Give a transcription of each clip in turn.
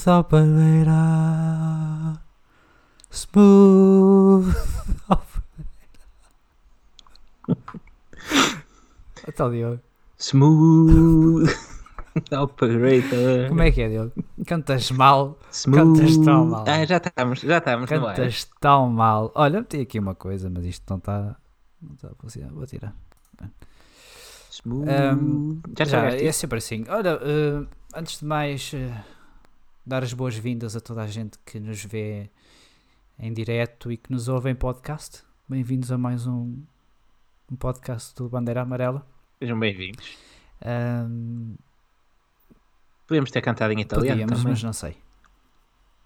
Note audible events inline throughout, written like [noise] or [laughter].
Smooth operator. Smooth operator. Então, Diogo, Smooth [laughs] Operator. como é que é, Diogo? Cantas mal. Smooth. Cantas tão mal. Ah, já estamos, já estamos no ar. Cantas tão mal. Olha, meti aqui uma coisa, mas isto não está. Não está a funcionar. Vou tirar. Smooth. Ahm, já Já, chegaste? é sempre assim. Olha, eh, antes de mais, eh, dar as boas-vindas a toda a gente que nos vê em direto e que nos ouve em podcast. Bem-vindos a mais um, um podcast do Bandeira Amarela. Sejam bem-vindos. Ahm, Podíamos ter cantado em italiano podíamos, também. mas não sei.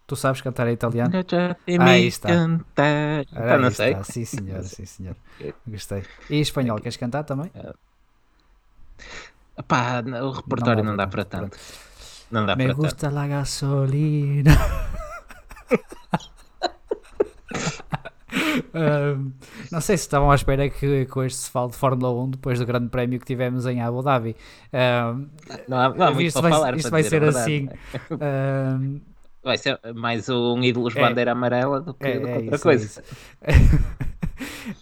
Tu sabes cantar em italiano? Ah, aí está. cantar. Ah, não sei. está. Sim, senhor, sim, senhor. Gostei. E em espanhol, queres cantar também? Pá, o repertório não, dá para tanto, tanto. Não dá Me para tanto. gusta la gasolina. [laughs] Ahm, não sei se estavam à espera que com este se fale de Fórmula 1 depois do grande prémio que tivemos em Abu Dhabi. Ahm, Não há, não há muito isto para vai, falar. isto vai ser assim. [laughs] Ahm, Vai ser mais um ídolos É. bandeira amarela do que, é, do que é outra isso, coisa. é isso. [laughs]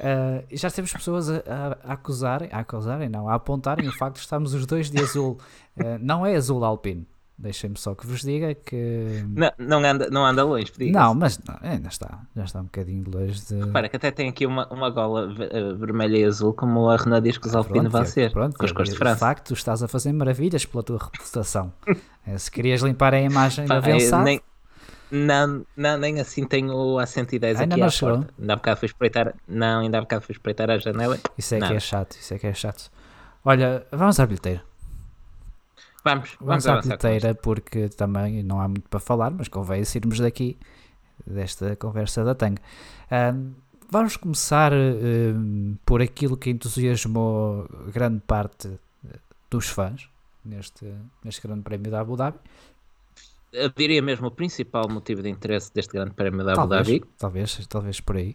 Ah, e já temos pessoas a, a- acusarem, a acusarem, não, a apontarem o facto de estarmos os dois de azul. Ah, não é azul alpino. Deixem-me só que vos diga que. Não, não, anda, não anda longe, diga Não, mas não, ainda está. Já está um bocadinho longe de. Repara que até tem aqui uma, uma gola eh, vermelha e azul, como a Renault diz que os Alpine vão ser, pronto, com as cores de De França. facto, tu estás a fazer maravilhas pela tua reputação. [laughs] Eh, Se querias limpar a imagem Pá, da eh, Vensat, nem, não, não, nem assim tenho o A110 Ainda aqui não à chegou? porta. Ainda há bocado fui espreitar, não, ainda há bocado fui espreitar a janela. isso é que não. é chato, isso é que é chato. Olha, vamos à bilheteira. Vamos, Vamos vamos à bilheteira porque também não há muito para falar, mas convém sairmos daqui desta conversa da tanga. Ahm, vamos começar ahm, por aquilo que entusiasmou grande parte eh, dos fãs neste, neste grande prémio da Abu Dhabi. Eu diria mesmo o principal motivo de interesse deste grande prémio da Abu talvez, Dhabi. talvez, talvez por aí,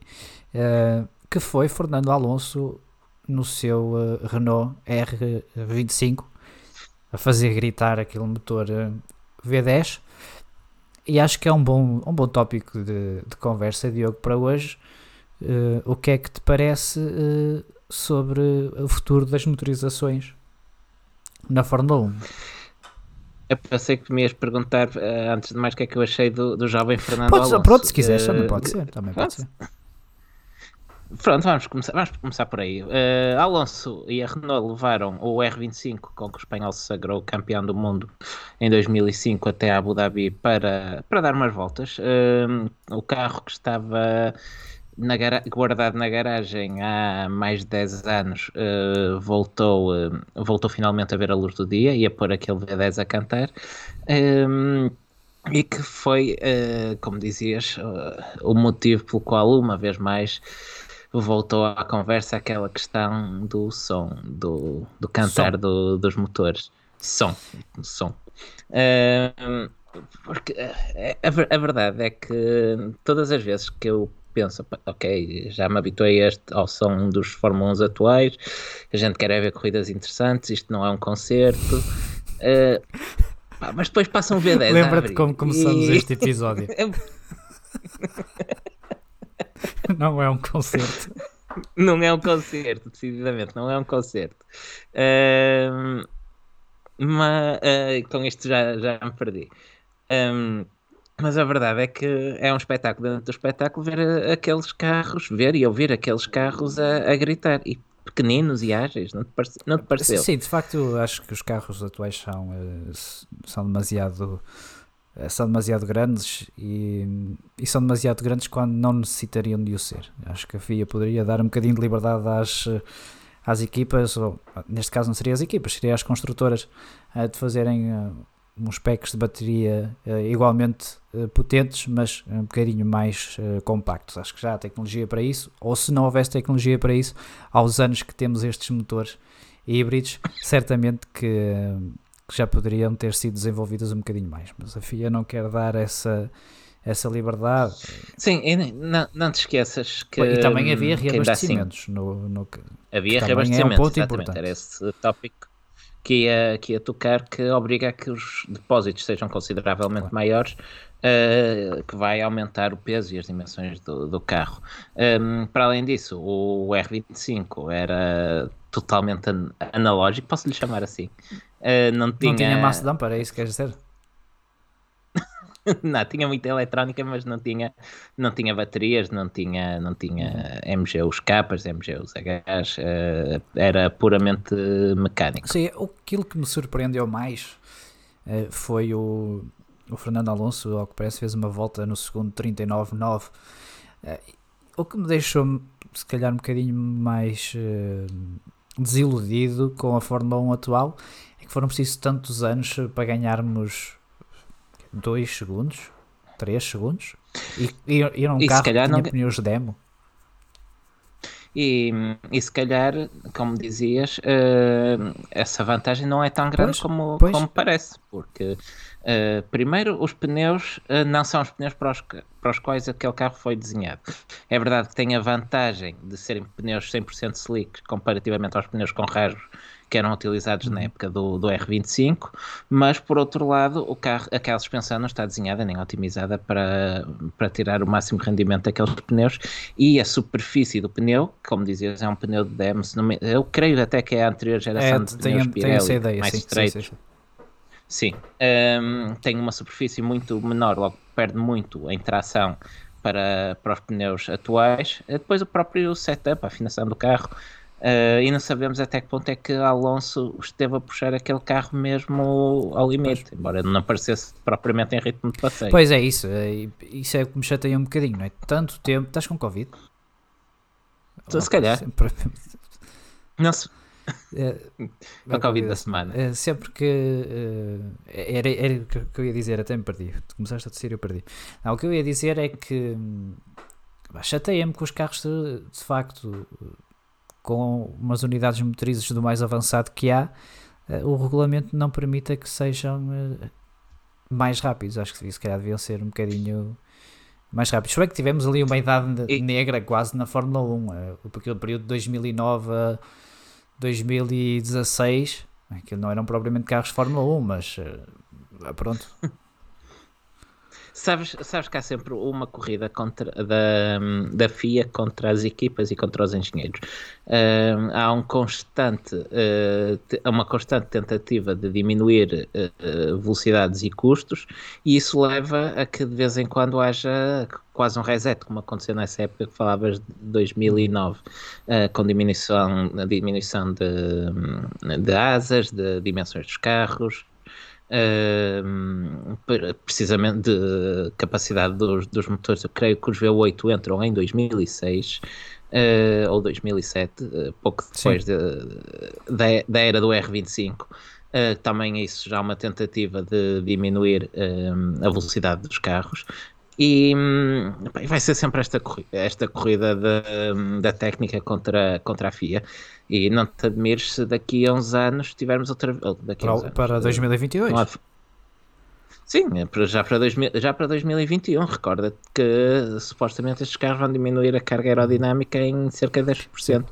eh, que foi Fernando Alonso no seu eh, Renault R25 a fazer gritar aquele motor eh, V10 e acho que é um bom, um bom tópico de, de conversa, Diogo, para hoje. Eh, o que é que te parece eh, sobre o futuro das motorizações na Fórmula 1? Eu pensei que me ias perguntar, eh, antes de mais, o que é que eu achei do, do jovem Fernando Pode, Alonso. pronto, se quiseres, também pode ser. Também pode ser. Pronto, vamos começar, vamos começar por aí. Eh, Alonso e a Renault levaram o R25, com que o espanhol se sagrou campeão do mundo em 2005 até Abu Dhabi para, para dar umas voltas. Eh, o carro que estava na guardado na garagem há mais de 10 anos eh, voltou, voltou finalmente a ver a luz do dia e a pôr aquele V10 a cantar. E que foi, como dizias, o motivo pelo qual, uma vez mais, voltou à conversa aquela questão do som, do, do cantar Som. do- dos motores. Som, som. Eh, porque eh, a, a verdade é que todas as vezes que eu penso, "Pá, ok, já me habituei a este- ao som dos Fórmula 1 atuais, a gente quer é ver corridas interessantes, isto não é um concerto. eh, pá, mas depois passa um V10 a Lembra-te como começamos e- este episódio. [laughs] [laughs] Não é um concerto. Não é um concerto, decididamente, não é um concerto. Mas ah, com isto já, já me perdi. Ahm, mas a verdade é que é um espetáculo dentro do espetáculo ver ah, aqueles carros, ver e ouvir aqueles carros a, a gritar. E pequeninos e ágeis, não te, parece, não te pareceu? Sim, de facto, acho que os carros atuais são, s- são demasiado são demasiado grandes e, e são demasiado grandes quando não necessitariam de o ser. Acho que a FIA poderia dar um bocadinho de liberdade às, eh, às equipas, ou neste caso não seria as equipas, seria as construtoras, eh, de fazerem eh, uns packs de bateria eh, igualmente eh, potentes, mas um bocadinho mais eh, compactos. Acho que já há tecnologia para isso, ou se não houvesse tecnologia para isso, aos anos que temos estes motores híbridos, certamente que, eh, que já poderiam ter sido desenvolvidos um bocadinho mais. Mas a FIA não quer dar essa, essa liberdade. Sim, não, não te esqueças que. e também havia assim reabastecimentos no, no, Havia também é um reabastecimentos, ponto importante. Era esse tópico que ia, que ia tocar que obriga a que os depósitos sejam consideravelmente claro. maiores, uh, que vai aumentar o peso e as dimensões do, do carro. Um, para além disso, o R25 era totalmente an analógico, posso lhe chamar assim. Uh, não, tinha... não tinha massa damper, é isso que queres dizer? [laughs] não, tinha muita eletrónica, mas não tinha, não tinha baterias, não tinha, não tinha MGUs capas, MGUs Hs, uh, era puramente mecânico. Sim, aquilo que me surpreendeu mais uh, foi o, o Fernando Alonso, ao que parece, fez uma volta no segundo 39.9. Uh, o que me deixou, se calhar, um bocadinho mais desiludido com a Fórmula 1 atual que foram precisos tantos anos para ganharmos 2 segundos, 3 segundos, e, e, e um e carro que tinha não... pneus demo. E, e se calhar, como dizias, uh, essa vantagem não é tão grande pois, como, pois. como parece, porque uh, primeiro os pneus uh, não são os pneus para os, para os quais aquele carro foi desenhado. É verdade que tem a vantagem de serem pneus 100% slick comparativamente aos pneus com rasgos que eram utilizados na uhum. época do, do R25, mas por outro lado, o carro, aquela suspensão não está desenhada nem otimizada para, para tirar o máximo rendimento daqueles pneus e a superfície do pneu, como dizias, é um pneu de demo, eu creio até que é a anterior geração é, de pneus Pirelli, ideia, mais sim, estreitos. Sim, sim. Sim, um, tem uma superfície muito menor, logo perde muito em tração para, para os pneus atuais. Depois o próprio setup, a afinação do carro, Uh, e não sabemos até que ponto é que Alonso esteve a puxar aquele carro mesmo ao limite, pois. embora não parecesse propriamente em ritmo de passeio. Pois é, isso. É, isso é que me chateia um bocadinho, não é? Tanto tempo. Estás com Covid? Então, se calhar. Sempre... Não se. [laughs] É, a Covid da semana. É, sempre que. Uh, era, era o que eu ia dizer, até me perdi. Tu começaste a dizer eu perdi. Não, o que eu ia dizer é que. Hum, chateia-me com os carros de, de facto com umas unidades motrizes do mais avançado que há, eh, o regulamento não permita que sejam eh, mais rápidos. Acho que se calhar deviam ser um bocadinho mais rápidos. Se bem que tivemos ali uma idade e... negra quase na Fórmula 1, eh, aquele período de 2009 a 2016, aquilo não eram propriamente carros de Fórmula 1, mas pronto. [laughs] Sabes, sabes que há sempre uma corrida contra, da, da FIA contra as equipas e contra os engenheiros. Uh, há um constante, uh, uma constante tentativa de diminuir uh, velocidades e custos, e isso leva a que de vez em quando haja quase um reset, como aconteceu nessa época que falavas de 2009, com diminuição, diminuição de, de asas, de dimensões dos carros precisamente de capacidade dos, dos, motores. Eu creio que os V8 entram em 2006 uh, ah, ou 2007, uh, ah, pouco depois de, da, da, era do R25. Uh, também isso já é uma tentativa de diminuir a velocidade dos carros. E um, vai ser sempre esta, esta corrida da, da técnica contra, contra a FIA. E não te admires se daqui a uns anos tivermos outra daqui para, anos, para 2022. Há... Sim, é já para, 2000, já para 2021. Recorda que supostamente estes carros vão diminuir a carga aerodinâmica em cerca de 10%.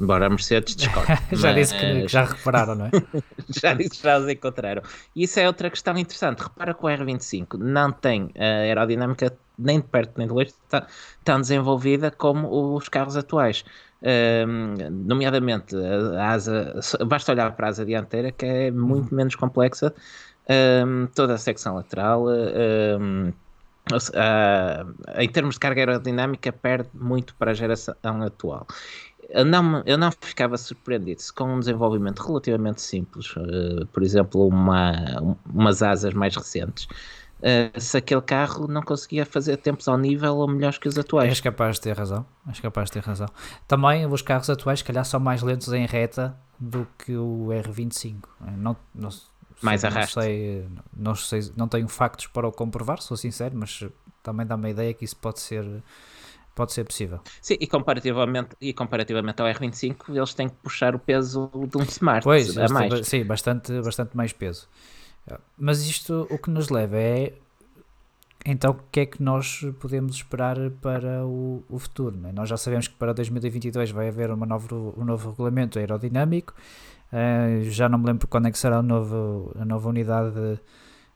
Embora a Mercedes discorde. [laughs] já mas... disse que, já repararam, não é? [laughs] já disse que já os encontraram. E isso é outra questão interessante. Repara que o R25 não tem a aerodinâmica nem de perto nem de longe tão desenvolvida como os carros atuais. Um, nomeadamente a asa, basta olhar para a asa dianteira que é muito uhum. menos complexa, um, toda a secção lateral. Um, uh, em termos de carga aerodinâmica, perde muito para a geração atual. Eu não, eu não ficava surpreendido se com um desenvolvimento relativamente simples, uh, por exemplo, uma, umas asas mais recentes, uh, se aquele carro não conseguia fazer tempos ao nível ou melhores que os atuais. És capaz de ter razão, és capaz de ter razão. Também os carros atuais, calhar, são mais lentos em reta do que o R25. Não, não, mais não sei, não sei, não tenho factos para o comprovar, sou sincero, mas também dá uma ideia que isso pode ser pode ser possível. Sim, e comparativamente, e comparativamente ao R25, eles têm que puxar o peso de um Smart pois, a mais. Sim, bastante, bastante mais peso. Mas isto o que nos leva é então o que é que nós podemos esperar para o, o futuro? É? Nós já sabemos que para 2022 vai haver uma novo, um novo regulamento aerodinâmico. Uh, já não me lembro quando é que será a nova, a nova unidade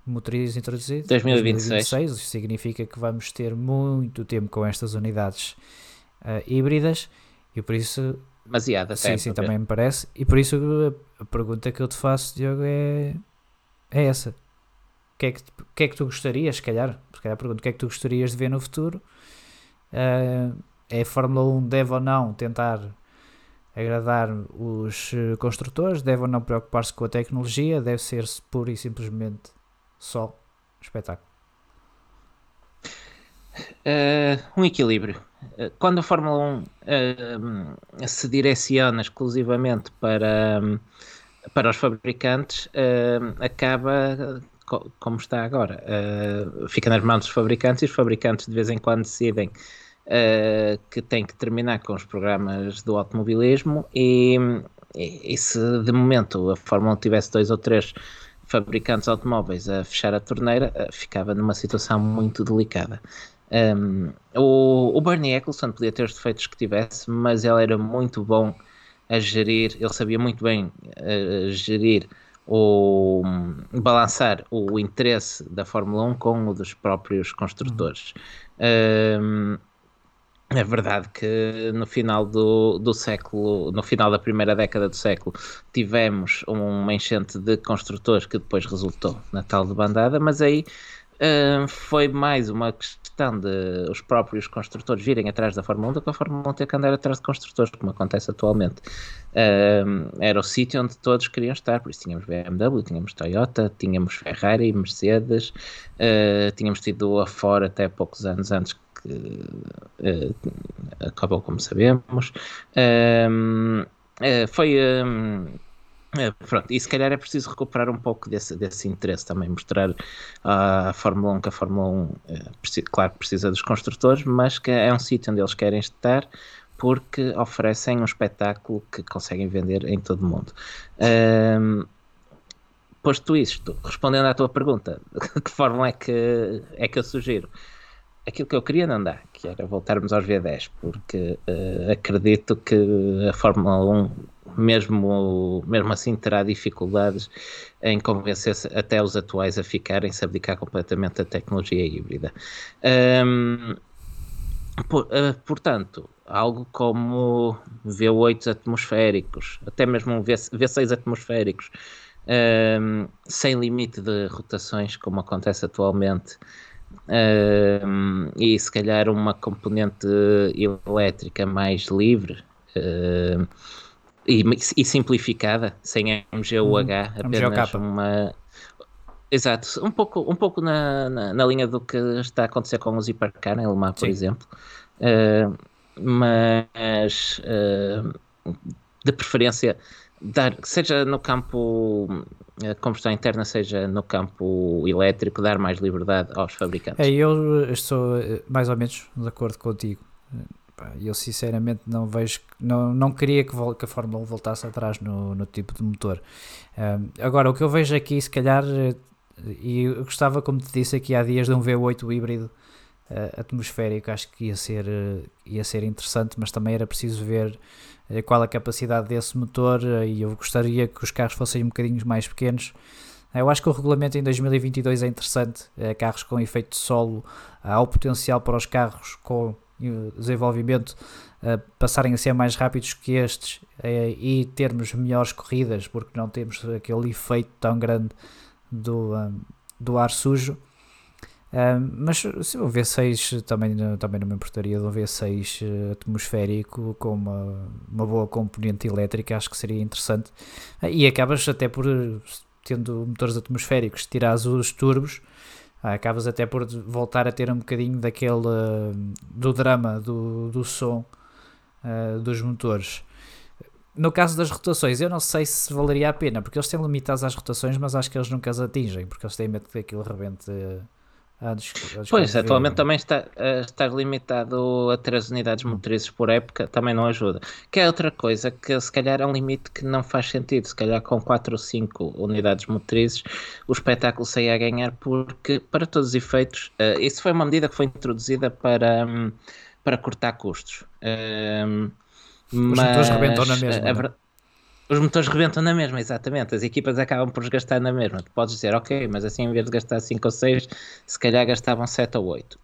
motriz introduzida. 2026. 2026. Isso significa que vamos ter muito tempo com estas unidades uh, híbridas e por isso. Demasiado, Sim, sim, também me parece. E por isso a, pergunta que eu te faço, Diogo, é, é essa. O que é que, que, é que tu gostarias, se calhar, se calhar pergunto, o que é que tu gostarias de ver no futuro? Uh, é a Fórmula 1 deve ou não tentar agradar os eh, construtores, deve ou não preocupar-se com a tecnologia, deve ser pura e simplesmente só espetáculo. Uh, um equilíbrio. Uh, quando a Fórmula 1 uh, se direciona exclusivamente para, para os fabricantes, acaba como está agora. fica nas mãos dos fabricantes e os fabricantes de vez em quando decidem uh, que tem que terminar com os programas do automobilismo e, e, e, se de momento a Fórmula 1 tivesse dois ou três fabricantes automóveis a fechar a torneira, uh, ficava numa situação muito delicada. Um, o, o Bernie Eccleston podia ter os defeitos que tivesse, mas ele era muito bom a gerir, ele sabia muito bem uh, gerir o balançar o interesse da Fórmula 1 com o dos próprios construtores. Um, é verdade que no final do, do século, no final da primeira década do século, tivemos uma enchente de construtores que depois resultou na tal de bandada, mas aí uh, foi mais uma questão de os próprios construtores virem atrás da Fórmula 1 do que a Fórmula 1 ter que andar atrás de construtores, como acontece atualmente. Uh, era o sítio onde todos queriam estar, por isso tínhamos BMW, tínhamos Toyota, tínhamos Ferrari, Mercedes, uh, tínhamos tido a Ford até poucos anos antes que uh, acabou como sabemos. Um, uh, foi. É, pronto, e se calhar é preciso recuperar um pouco desse, desse interesse também, mostrar à Fórmula 1 que a Fórmula 1, é, claro, precisa dos construtores, mas que é um sítio onde eles querem estar porque oferecem um espetáculo que conseguem vender em todo o mundo. Um, posto isto, respondendo à tua pergunta, [laughs] que fórmula é que, é que eu sugiro? Aquilo que eu queria não dá, que era voltarmos aos V10, porque uh, acredito que a Fórmula 1, mesmo, mesmo assim, terá dificuldades em convencer até os atuais a ficarem, se abdicar completamente da tecnologia híbrida. Um, por, uh, portanto, algo como V8 atmosféricos, até mesmo um v, V6 atmosféricos, um, sem limite de rotações, como acontece atualmente, uh, e se calhar uma componente elétrica mais livre uh, e, e, simplificada, sem MGUH, uhum. apenas uma. Exato, um pouco, um pouco na, na, na, linha do que está a acontecer com os hipercar em Lemar, por exemplo, uh, mas de preferência dar, seja no campo a combustão interna, seja no campo elétrico, dar mais liberdade aos fabricantes. É, eu estou eh, mais ou menos de acordo contigo. Eu sinceramente não vejo, não, não queria que, que a Fórmula 1 voltasse atrás no, no tipo de motor. Um, agora, o que eu vejo aqui, se calhar, eh, e eu gostava, como te disse aqui há dias, de um V8 híbrido uh, atmosférico, acho que ia ser, uh, ia ser interessante, mas também era preciso ver eh, qual a capacidade desse motor eh, e eu gostaria que os carros fossem um bocadinho mais pequenos. Eh, eu acho que o regulamento em 2022 é interessante. Carros com efeito solo, há o potencial para os carros com desenvolvimento passarem a ser mais rápidos que estes e termos melhores corridas, porque não temos aquele efeito tão grande do, do ar sujo mas se o V6 também, também não me importaria de um V6 eh, atmosférico com uma, uma boa componente elétrica, acho que seria interessante. Uh, e acabas até por, tendo motores atmosféricos, tirares os turbos, uh, acabas até por voltar a ter um bocadinho daquele do drama do, do som dos motores. No caso das rotações, eu não sei se valeria a pena, porque eles têm limitados às rotações, mas acho que eles nunca as atingem, porque eles têm medo que aquilo rebente pois, atualmente também está, eh, estar limitado a 3 unidades hum. motrizes por época também não ajuda. Que é outra coisa que se calhar é um limite que não faz sentido. Se calhar com 4 ou 5 unidades motrizes o espetáculo saía a ganhar porque, para todos os efeitos, uh, isso foi uma medida que foi introduzida para, um, para cortar custos. Um, os mas, motores rebentam na mesma. A? Os motores rebentam na mesma, exatamente. As equipas acabam por gastar na mesma. Tu podes dizer, ok, mas assim em vez de gastar 5 ou 6, se calhar gastavam 7 ou 8.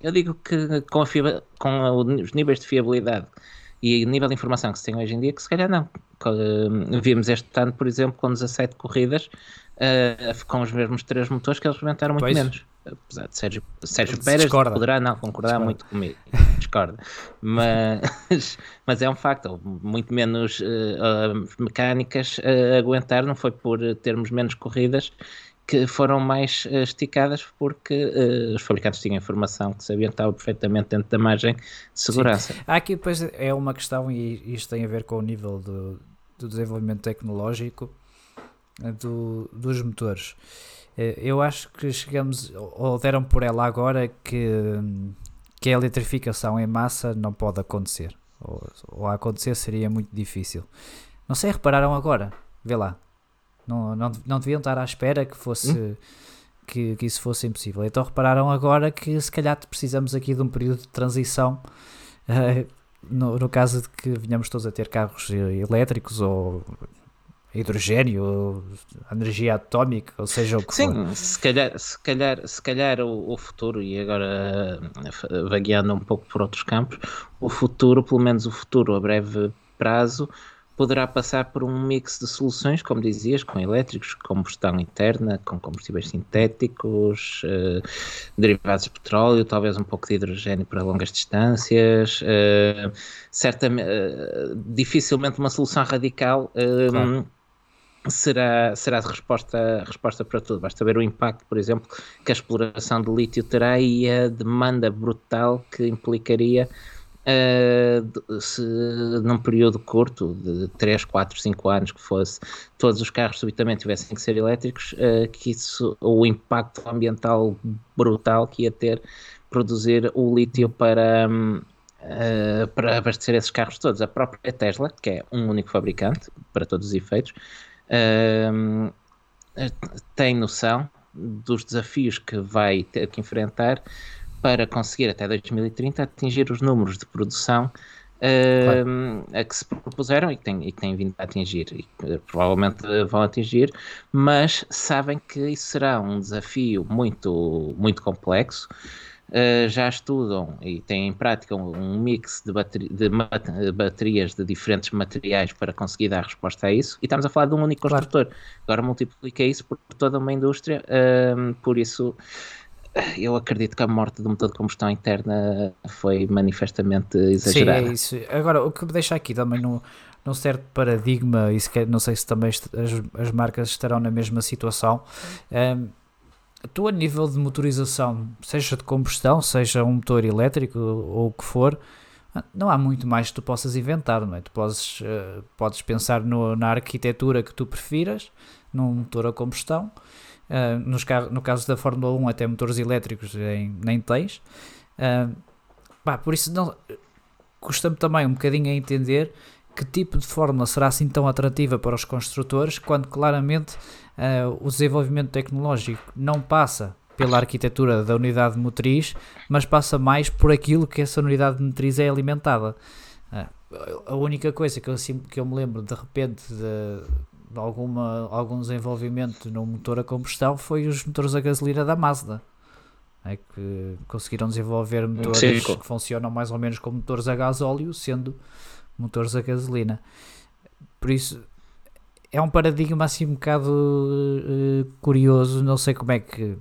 Eu digo que com, a, com os níveis de fiabilidade e o nível de informação que se tem hoje em dia, que se calhar não. Vimos este ano, por exemplo, com 17 corridas, uh, com os mesmos três motores que eles rebentaram muito pois. menos. Apesar de Sérgio, Sérgio Pérez Discorda. poderá não concordar Discorda. muito comigo, [laughs] discorda. Mas, [laughs] mas é um facto, muito menos uh, mecânicas uh, aguentar, não foi por termos menos corridas que foram mais uh, esticadas porque uh, os fabricantes tinham informação que sabiam que estava perfeitamente dentro da margem de segurança. Sim. Aqui depois é uma questão e isto tem a ver com o nível do, do desenvolvimento tecnológico do, dos motores. Eh, eu acho que chegamos, ou deram por ela agora, que, que a eletrificação em massa não pode acontecer. Ou, ou a acontecer seria muito difícil. Não sei, repararam agora? Vê lá. Não, não, não deviam estar à espera que fosse. Hum? Que, que isso fosse impossível. Então repararam agora que se calhar precisamos aqui de um período de transição uh, no, no caso de que venhamos todos a ter carros elétricos ou hidrogênio, energia atómica, ou seja o que Sim, for. Sim, se calhar, se calhar, se calhar o, o, futuro, e agora uh, vagueando um pouco por outros campos, o futuro, pelo menos o futuro a breve prazo, poderá passar por um mix de soluções, como dizias, com elétricos, combustão interna, com combustíveis sintéticos, uh, derivados de petróleo, talvez um pouco de hidrogênio para longas distâncias, uh, certamente, uh, dificilmente uma solução radical. Claro será, será de resposta, resposta para tudo. Basta ver o impacto, por exemplo, que a exploração de lítio terá e a demanda brutal que implicaria uh, se num período curto, de 3, 4, 5 anos que fosse, todos os carros subitamente tivessem que ser elétricos, uh, que isso, o impacto ambiental brutal que ia ter produzir o lítio para. Um, Uh, eh, para abastecer esses carros todos. A própria Tesla, que é um único fabricante para todos os efeitos, uh, tem noção dos desafios que vai ter que enfrentar para conseguir até 2030 atingir os números de produção uh, a que se propuseram e que, tem, e que têm vindo a atingir e que provavelmente vão atingir, mas sabem que isso será um desafio muito, muito complexo uh, já estudam e têm em prática um, mix de, bateri de baterias de diferentes materiais para conseguir dar resposta a isso. E estamos a falar de um único construtor. Claro. Agora multiplica isso por toda uma indústria, uh, por isso eu acredito que a morte do motor de combustão interna foi manifestamente exagerada. Sim, é isso. Agora, o que me deixa aqui também no, num certo paradigma, e se quer, não sei se também as, as marcas estarão na mesma situação, um, tu a nível de motorização, seja de combustão, seja um motor elétrico ou o que for, não há muito mais que tu possas inventar, não é? Tu podes, uh, podes pensar no, na arquitetura que tu prefiras, num motor a combustão, uh, nos no caso da Fórmula 1 até motores elétricos em, nem tens, uh, por isso não, custa-me também um bocadinho a entender que tipo de fórmula será assim tão atrativa para os construtores quando claramente uh, o desenvolvimento tecnológico não passa pela arquitetura da unidade motriz, mas passa mais por aquilo que essa unidade motriz é alimentada. Uh, a única coisa que eu, assim, que eu me lembro de repente de, de alguma, algum desenvolvimento no motor a combustão foi os motores a gasolina da Mazda. É que conseguiram desenvolver motores Sim. que funcionam mais ou menos como motores a gasóleo, sendo motores a gasolina. Por isso, é um paradigma assim um bocado uh, curioso. Não sei como é que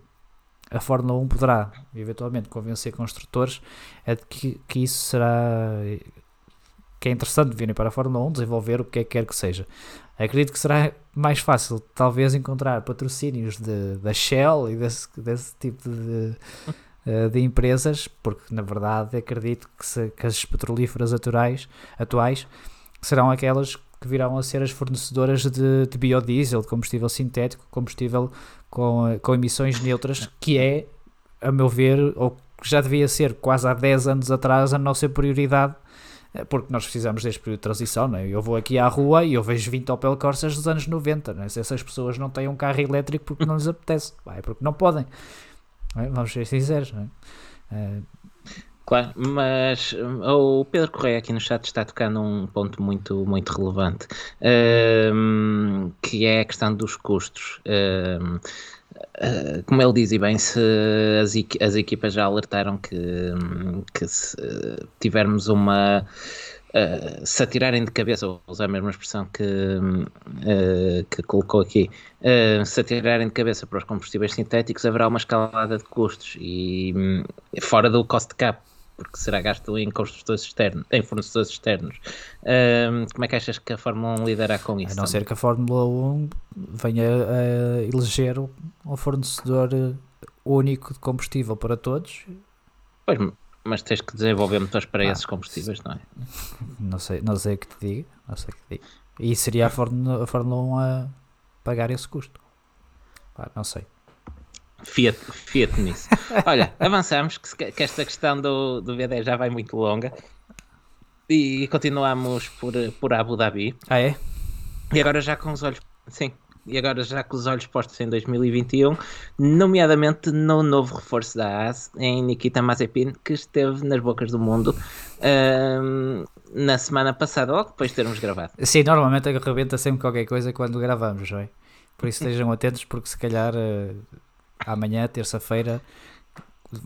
a Fórmula 1 poderá eventualmente convencer construtores de que, que isso será que é interessante virem para a Fórmula 1 desenvolver o que é que quer que seja. Acredito que será mais fácil, talvez, encontrar patrocínios de, da Shell e desse, desse tipo de, eh, de empresas, porque na verdade acredito que, se, que as petrolíferas atuais, atuais serão aquelas que virão a ser as fornecedoras de, de biodiesel, de combustível sintético, combustível com, com emissões neutras, que é, a meu ver, ou já devia ser quase há 10 anos atrás, a nossa prioridade, eh, porque nós precisamos deste período de transição. Não é? Eu vou aqui à rua e eu vejo 20 Opel Corsas dos anos 90. Não é? Se essas pessoas não têm um carro elétrico porque não lhes apetece, é porque não podem. É? Vamos ser sinceros. Não é? Claro, mas o Pedro Correia aqui no chat está tocando um ponto muito, muito relevante, um, que é a questão dos custos. Um, uh, ah, como ele diz, e bem, se as, as equipas já alertaram que, que se tivermos uma. Uh, se atirarem de cabeça, vou usar a mesma expressão que, uh, que colocou aqui, uh, se atirarem de cabeça para os combustíveis sintéticos, haverá uma escalada de custos e um, fora do cost cap porque será gasto em construtores externos, em fornecedores externos. Um, como é que achas que a Fórmula 1 lidará com isso? A não também? ser que a Fórmula 1 venha a eleger um fornecedor único de combustível para todos. Pois, mas tens que desenvolver motores para ah, esses combustíveis, não é? [laughs] Não sei, não sei o que te digo, não sei o que te digo. E seria a Fórmula, a Fórmula 1 a pagar esse custo? Pá, não sei. Fiat, Fiat nisso. [laughs] Olha, avançamos, que, que, esta questão do, do V10 já vai muito longa. E continuamos por, por Abu Dhabi. Ah, é? E agora já com os olhos. Sim, e agora já com os olhos postos em 2021, nomeadamente no novo reforço da AS, em Nikita Mazepin, que esteve nas bocas do mundo um, na semana passada, logo depois de termos gravado. Sim, normalmente arrebenta sempre qualquer coisa quando gravamos, não é? Por isso estejam atentos, porque se calhar uh, amanhã, terça-feira,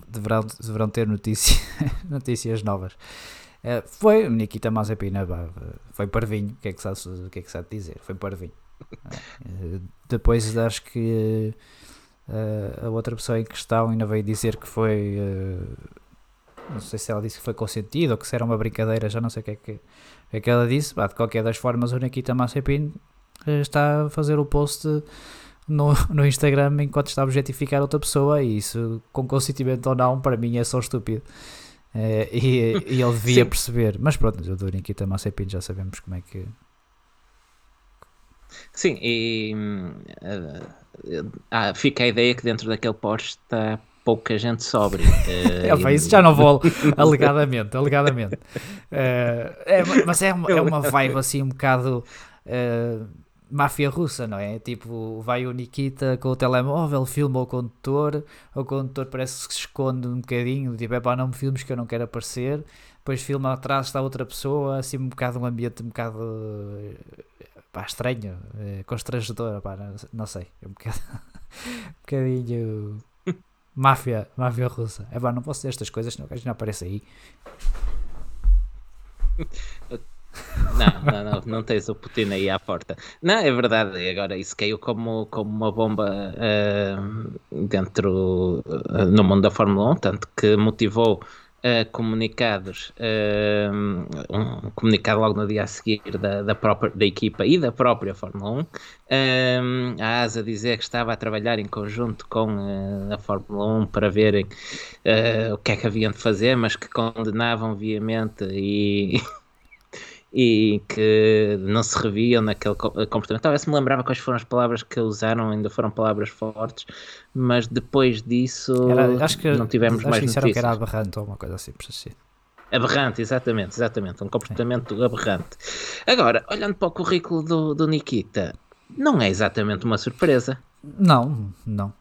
deverão, deverão ter notícia, [laughs] notícias novas. Uh, foi Nikita Mazepin, foi parvinho, o que é que sabe, o que é que sabe dizer? Foi parvinho. Uh, depois acho que uh, a outra pessoa em questão ainda veio dizer que foi. não sei se ela disse que foi consentido ou que se era uma brincadeira, já não sei o que é que, o que, é que ela disse. Bah, de qualquer das formas, o Nikita Mazepin está a fazer o post no, [laughs] no Instagram enquanto está a objetificar outra pessoa e isso, com consentimento ou não, para mim é só estúpido. Uh, e, e, ele devia [laughs] Sim. perceber, mas pronto, o do Nikita Mazepin já sabemos como é que. Sim, e uh, ah, fica a ideia que dentro daquele post está pouca gente sobre. [laughs] Uh, é, isso já não vou alegadamente, alegadamente. Uh, é, mas é uma, é uma vibe assim um bocado. Uh, máfia russa, não é? Tipo, vai o Nikita com o telemóvel, filma o condutor, o condutor parece que se esconde um bocadinho, tipo, é pá, não me filmes que eu não quero aparecer. Depois filma atrás, está outra pessoa, assim um bocado um ambiente um bocado pá, estranho, é, constrangedor, pá, não, não, sei, é um bocado [laughs] um bocadinho [laughs] máfia, máfia russa. É pá, não posso dizer estas coisas, senão o gajo não aparece aí. [laughs] Não, não, não, não tens o Putin aí à porta. Não, é verdade, agora isso caiu como, como uma bomba uh, dentro uh, no mundo da Fórmula 1, tanto que motivou uh, comunicados, um comunicado logo no dia a seguir da, da, própria, da equipa e da própria Fórmula 1, a ASA dizer que estava a trabalhar em conjunto com a Fórmula 1 para verem o que é que haviam de fazer, mas que condenavam viamente e [laughs] e que não se reviam naquele comportamento. Talvez me lembrava quais foram as palavras que usaram, ainda foram palavras fortes, mas depois disso era, acho que, não tivemos acho mais que notícias. que era aberrante ou uma coisa assim, por assim. Aberrante, exatamente, exatamente. Um comportamento aberrante. Agora, olhando para o currículo do, do Nikita, não é exatamente uma surpresa. Não, não.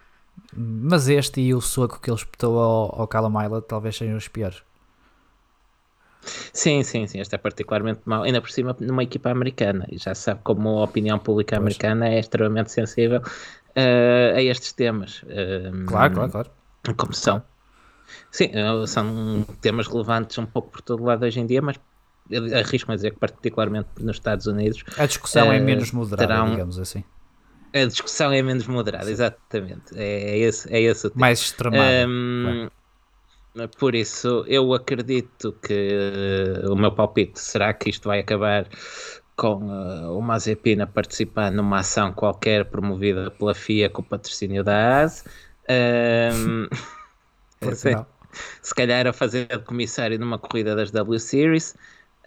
Mas este e o soco que ele espetou ao, ao Callum talvez sejam os piores. Sim, sim, sim. Este é particularmente mau, ainda por cima numa equipa americana. E já sabe como a opinião pública pois. americana é extremamente sensível uh, a estes temas. Uh, claro, claro, claro. Como são. Sim, eh, são temas relevantes um pouco por todo lado hoje em dia, mas arrisco-me a dizer que, particularmente nos Estados Unidos, a discussão uh, é menos moderada, terão... digamos assim. A discussão é menos moderada, exatamente. É, é, esse, é esse o tema. Mais extremada. Um, por isso, eu acredito que uh, o meu palpite será que isto vai acabar com uh, o Mazepin a participar numa ação qualquer promovida pela FIA com o patrocínio da AS. Um, [laughs] [laughs] se, se calhar a fazer de comissário numa corrida das W Series.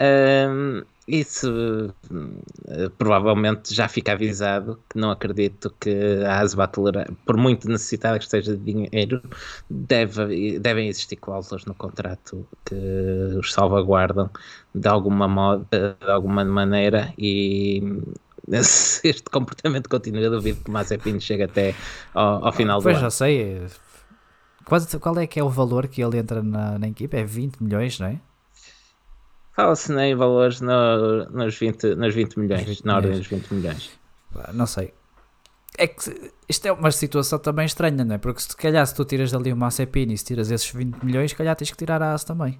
Um, isso uh, provavelmente já fica avisado que não acredito que a tolerar, por muito necessitada que esteja de dinheiro, deve, devem existir cláusulas no contrato que os salvaguardam de alguma, modo, de alguma maneira e se [laughs] este comportamento continua, duvido que o Mazepin chegue até ao, ao final pois do ano. Pois já sei, Qual, qual é que é o valor que ele entra na, na equipa? É 20 milhões, não é? Fala-se em valores no, nos, 20, nos 20 milhões, 20 na ordem dos 20 milhões. Não sei. É que isto é uma situação também estranha, não é? Porque se calhar se tu tiras dali uma Mazepin e se tiras esses 20 milhões, se calhar tens que tirar a AS também.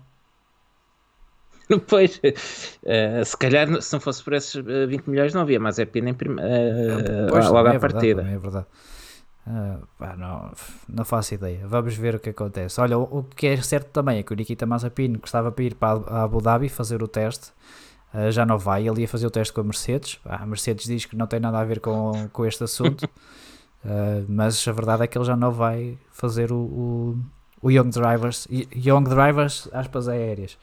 [laughs] Pois, uh, se calhar se não fosse por esses 20 milhões não havia em prim... uh, pois, logo à é partida. é verdade. Uh, pá, não, não faço ideia. Vamos ver o que acontece. Olha, o, o que é certo também é que o Nikita Mazepin gostava para ir para a Abu Dhabi fazer o teste. Uh, já não vai, ele ia fazer o teste com a Mercedes. a Mercedes diz que não tem nada a ver com, com este assunto, uh, [laughs] mas a verdade é que ele já não vai fazer o, o, o Young Drivers, Young Drivers, aspas aéreas,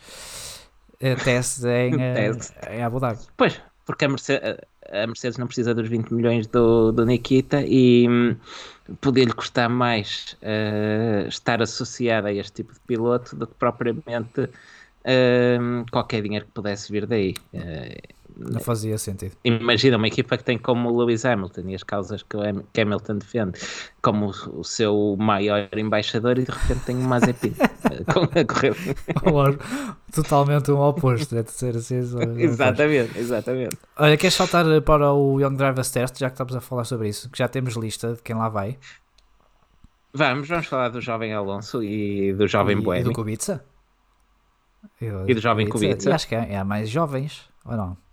teste em, [laughs] em Abu Dhabi. Pois, porque a Mercedes, a Mercedes não precisa dos 20 milhões do, do Nikita e hum, poder-lhe custar mais uh, estar associada a este tipo de piloto do que propriamente uh, qualquer dinheiro que pudesse vir daí. Uh, não fazia sentido. Imagina uma equipa que tem como o Lewis Hamilton e as causas que o Hamilton defende como o, seu maior embaixador e de repente tem o Mazepin [laughs] a correr. Totalmente um oposto, deve ser assim. [laughs] exatamente, exatamente. Olha, queres saltar para o Young Drivers Test, já que estamos a falar sobre isso, que já temos lista de quem lá vai? Vamos, vamos falar do jovem Alonso e do jovem e, E do Kubica? E do jovem Kubica. Kubica. E acho que é, é mais jovens, ou não?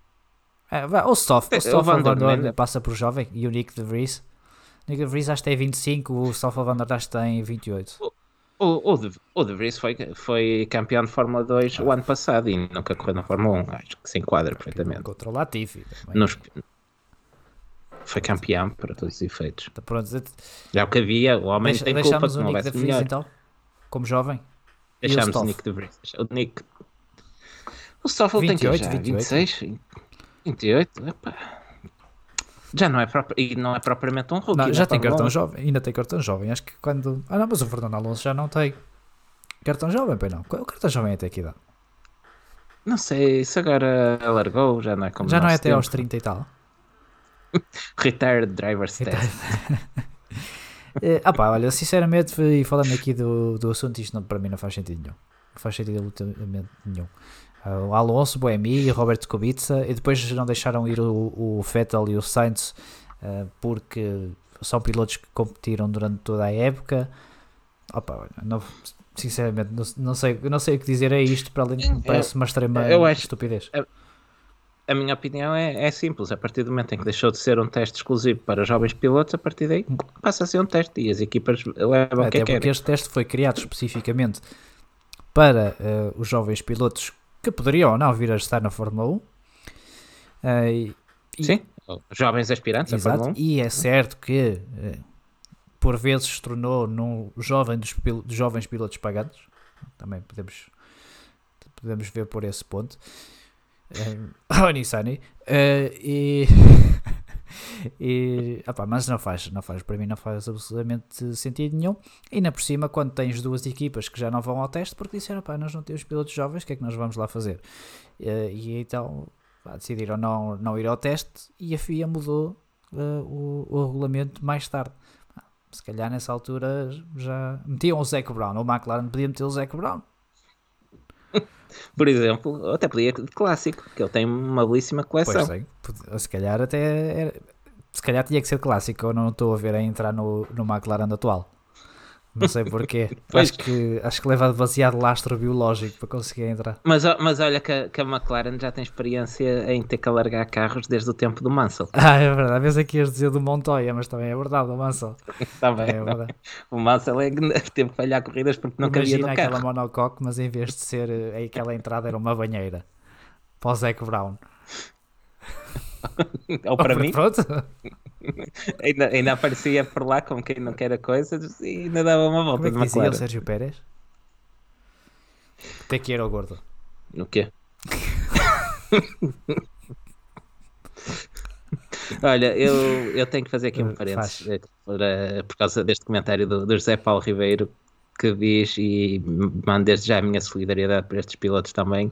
É, o Stoff, o Stoffel Van Der passa por jovem e o Nick de Vries. Nick de Vries acho que tem 25, o Stoffel Van Der acho que tem 28. O, o, o, de, o de Vries foi, foi campeão de Fórmula 2 ah. o ano passado e nunca correu na Fórmula 1. Acho que se enquadra perfeitamente. Contra o Latifi. Nos, foi campeão para todos os efeitos. Tá pronto. Já o que havia, o homem Deixa, tem culpa que não houvesse melhor. Então, como jovem. Deixamos o, o Nick de Vries. O Nick o Stoffel 28, tem que já 28. 26, 28, epá. Já não é, e não é propriamente um rookie. Não, já tem cartão jovem, ainda tem cartão jovem. Acho que quando. Ah, não, mas o Fernando Alonso já não tem cartão jovem, pois não. O cartão jovem é até que idade? Não sei, se agora alargou, já não é como Já não é até tempo. aos 30 e tal. [laughs] Retired Driver's Test. é, [laughs] ah pá, olha, sinceramente, e falando aqui do, do assunto, isto não, para mim não faz sentido nenhum. Não faz sentido absolutamente nenhum. Uh, o Alonso, Boemi, Robert Kubica e depois não deixaram ir o, o Vettel e o Sainz uh, porque são pilotos que competiram durante toda a época. Opa, não, sinceramente, não, não, sei, não sei o que dizer a isto para além de me parece uma extrema eu acho, estupidez. A, a, minha opinião é, é simples: a partir do momento em que deixou de ser um teste exclusivo para jovens pilotos, a partir daí passa a ser um teste e as equipas levam Até o que porque querem. este teste foi criado especificamente para uh, os jovens pilotos que poderiam ou não vir a estar na Fórmula 1. Uh, e, Sim, jovens aspirantes exato, Fórmula 1. E é certo que uh, por vezes se tornou num jovem dos, dos, jovens pilotos pagados. Também podemos, podemos ver por esse ponto. Uh, oh, Nissani. Uh, e [laughs] e, opa, mas não faz, não faz, para mim não faz absolutamente sentido nenhum. E ainda por cima, quando tens duas equipas que já não vão ao teste porque disseram, pá, nós não temos pilotos jovens, o que é que nós vamos lá fazer? E, e então pá, decidiram não, não ir ao teste e a FIA mudou uh, o, o regulamento mais tarde. Se calhar nessa altura já metiam o Zac Brown, ou o McLaren podia meter o Zac Brown. Por exemplo, até podia de clássico, que ele tem uma belíssima coleção. Pois se calhar até era, se calhar tinha que ser clássico, eu não estou a ver a entrar no, no McLaren atual. Não sei porquê. [laughs] acho, que, acho que leva demasiado lastro biológico para conseguir entrar. Mas, mas olha que a, que a McLaren já tem experiência em ter que alargar carros desde o tempo do Mansell. Ah, é verdade. Às vezes aqui ias dizer do Montoya, mas também é verdade, o Mansell. [laughs] também. É verdade. O Mansell é, [laughs] teve que falhar corridas porque não Imagina cabia no carro. aquela monocoque, mas em vez de ser eh, aquela entrada era uma banheira. Para o Zac Brown. Ou para oh, mim. [laughs] Ainda, ainda aparecia por lá como quem não quer a coisa e ainda dava uma volta. Como é que dizia o Sérgio Pérez? Até que era o gordo. No quê? [laughs] Olha, eu, eu tenho que fazer aqui um parênteses eh, por causa deste comentário do, do José Paulo Ribeiro que diz, e mando desde já a minha solidariedade para estes pilotos também,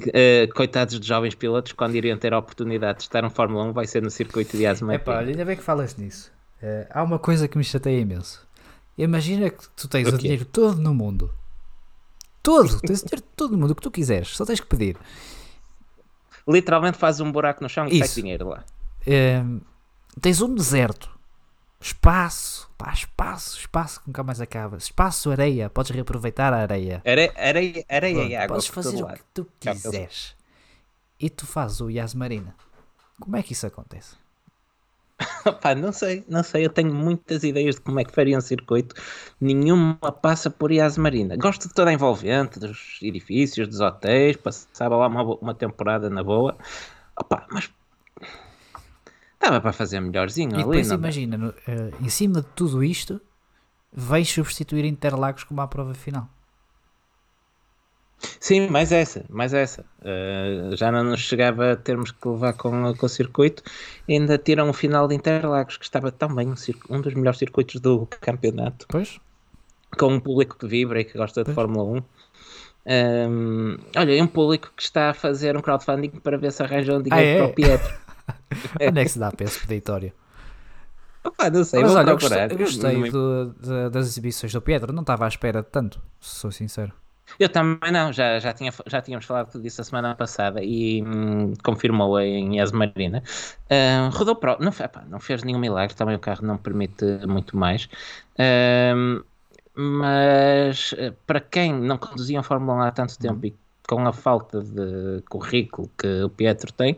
uh, coitados de jovens pilotos, quando iriam ter a oportunidade de estar no Fórmula 1, vai ser no circuito de Asma. Epá, ainda bem que falas nisso. Uh, há uma coisa que me chateia imenso, Imagina que tu tens o, o dinheiro todo no mundo. Todo, tens o dinheiro todo no mundo, o que tu quiseres, só tens que pedir. Literalmente fazes um buraco no chão e sai dinheiro lá. Um, tens um deserto, espaço, pá, espaço, espaço que nunca mais acaba. Espaço, areia, podes reaproveitar a areia. Areia, areia, areia e água. Podes fazer o que tu quiseres. E tu fazes o Yasmarina. Como é que isso acontece? [laughs] Pá, não sei, não sei. Eu tenho muitas ideias de como é que faria um circuito. Nenhuma passa por Yas Marina. Gosto de toda a envolvente, dos edifícios, dos hotéis. Passava lá uma, uma temporada na boa. Opa, mas Dava para fazer melhorzinho e ali. Depois imagina, no, uh, em cima de tudo isto, vais substituir Interlagos como a prova final. Sim, mais essa, mais essa. Uh, já não nos chegava a termos que levar com, com o circuito. Ainda tiram o final de Interlagos, que estava também um, um dos melhores circuitos do campeonato. Pois. Com um público que vibra e que gosta de Fórmula 1. Um, ehm, olha, é um público que está a fazer um crowdfunding para ver se arranjam dinheiro ah, é? para o Pietro. [laughs] [laughs] Onde é que se dá para esse peditório? Opa, não sei, Mas olha, eu gostei, eu gostei do, de, das exibições do Pedro, não estava à espera de tanto, se sou sincero. Eu também não, já, já, tinha, já tínhamos falado disso a semana passada e hum, confirmou em Yasmarina. Uh, rodou pro, não, epá, não fez nenhum milagre, também o carro não permite muito mais. Uh, mas eh, para quem não conduzia a Fórmula 1 há tanto tempo uhum. e com a falta de currículo que o Pietro tem,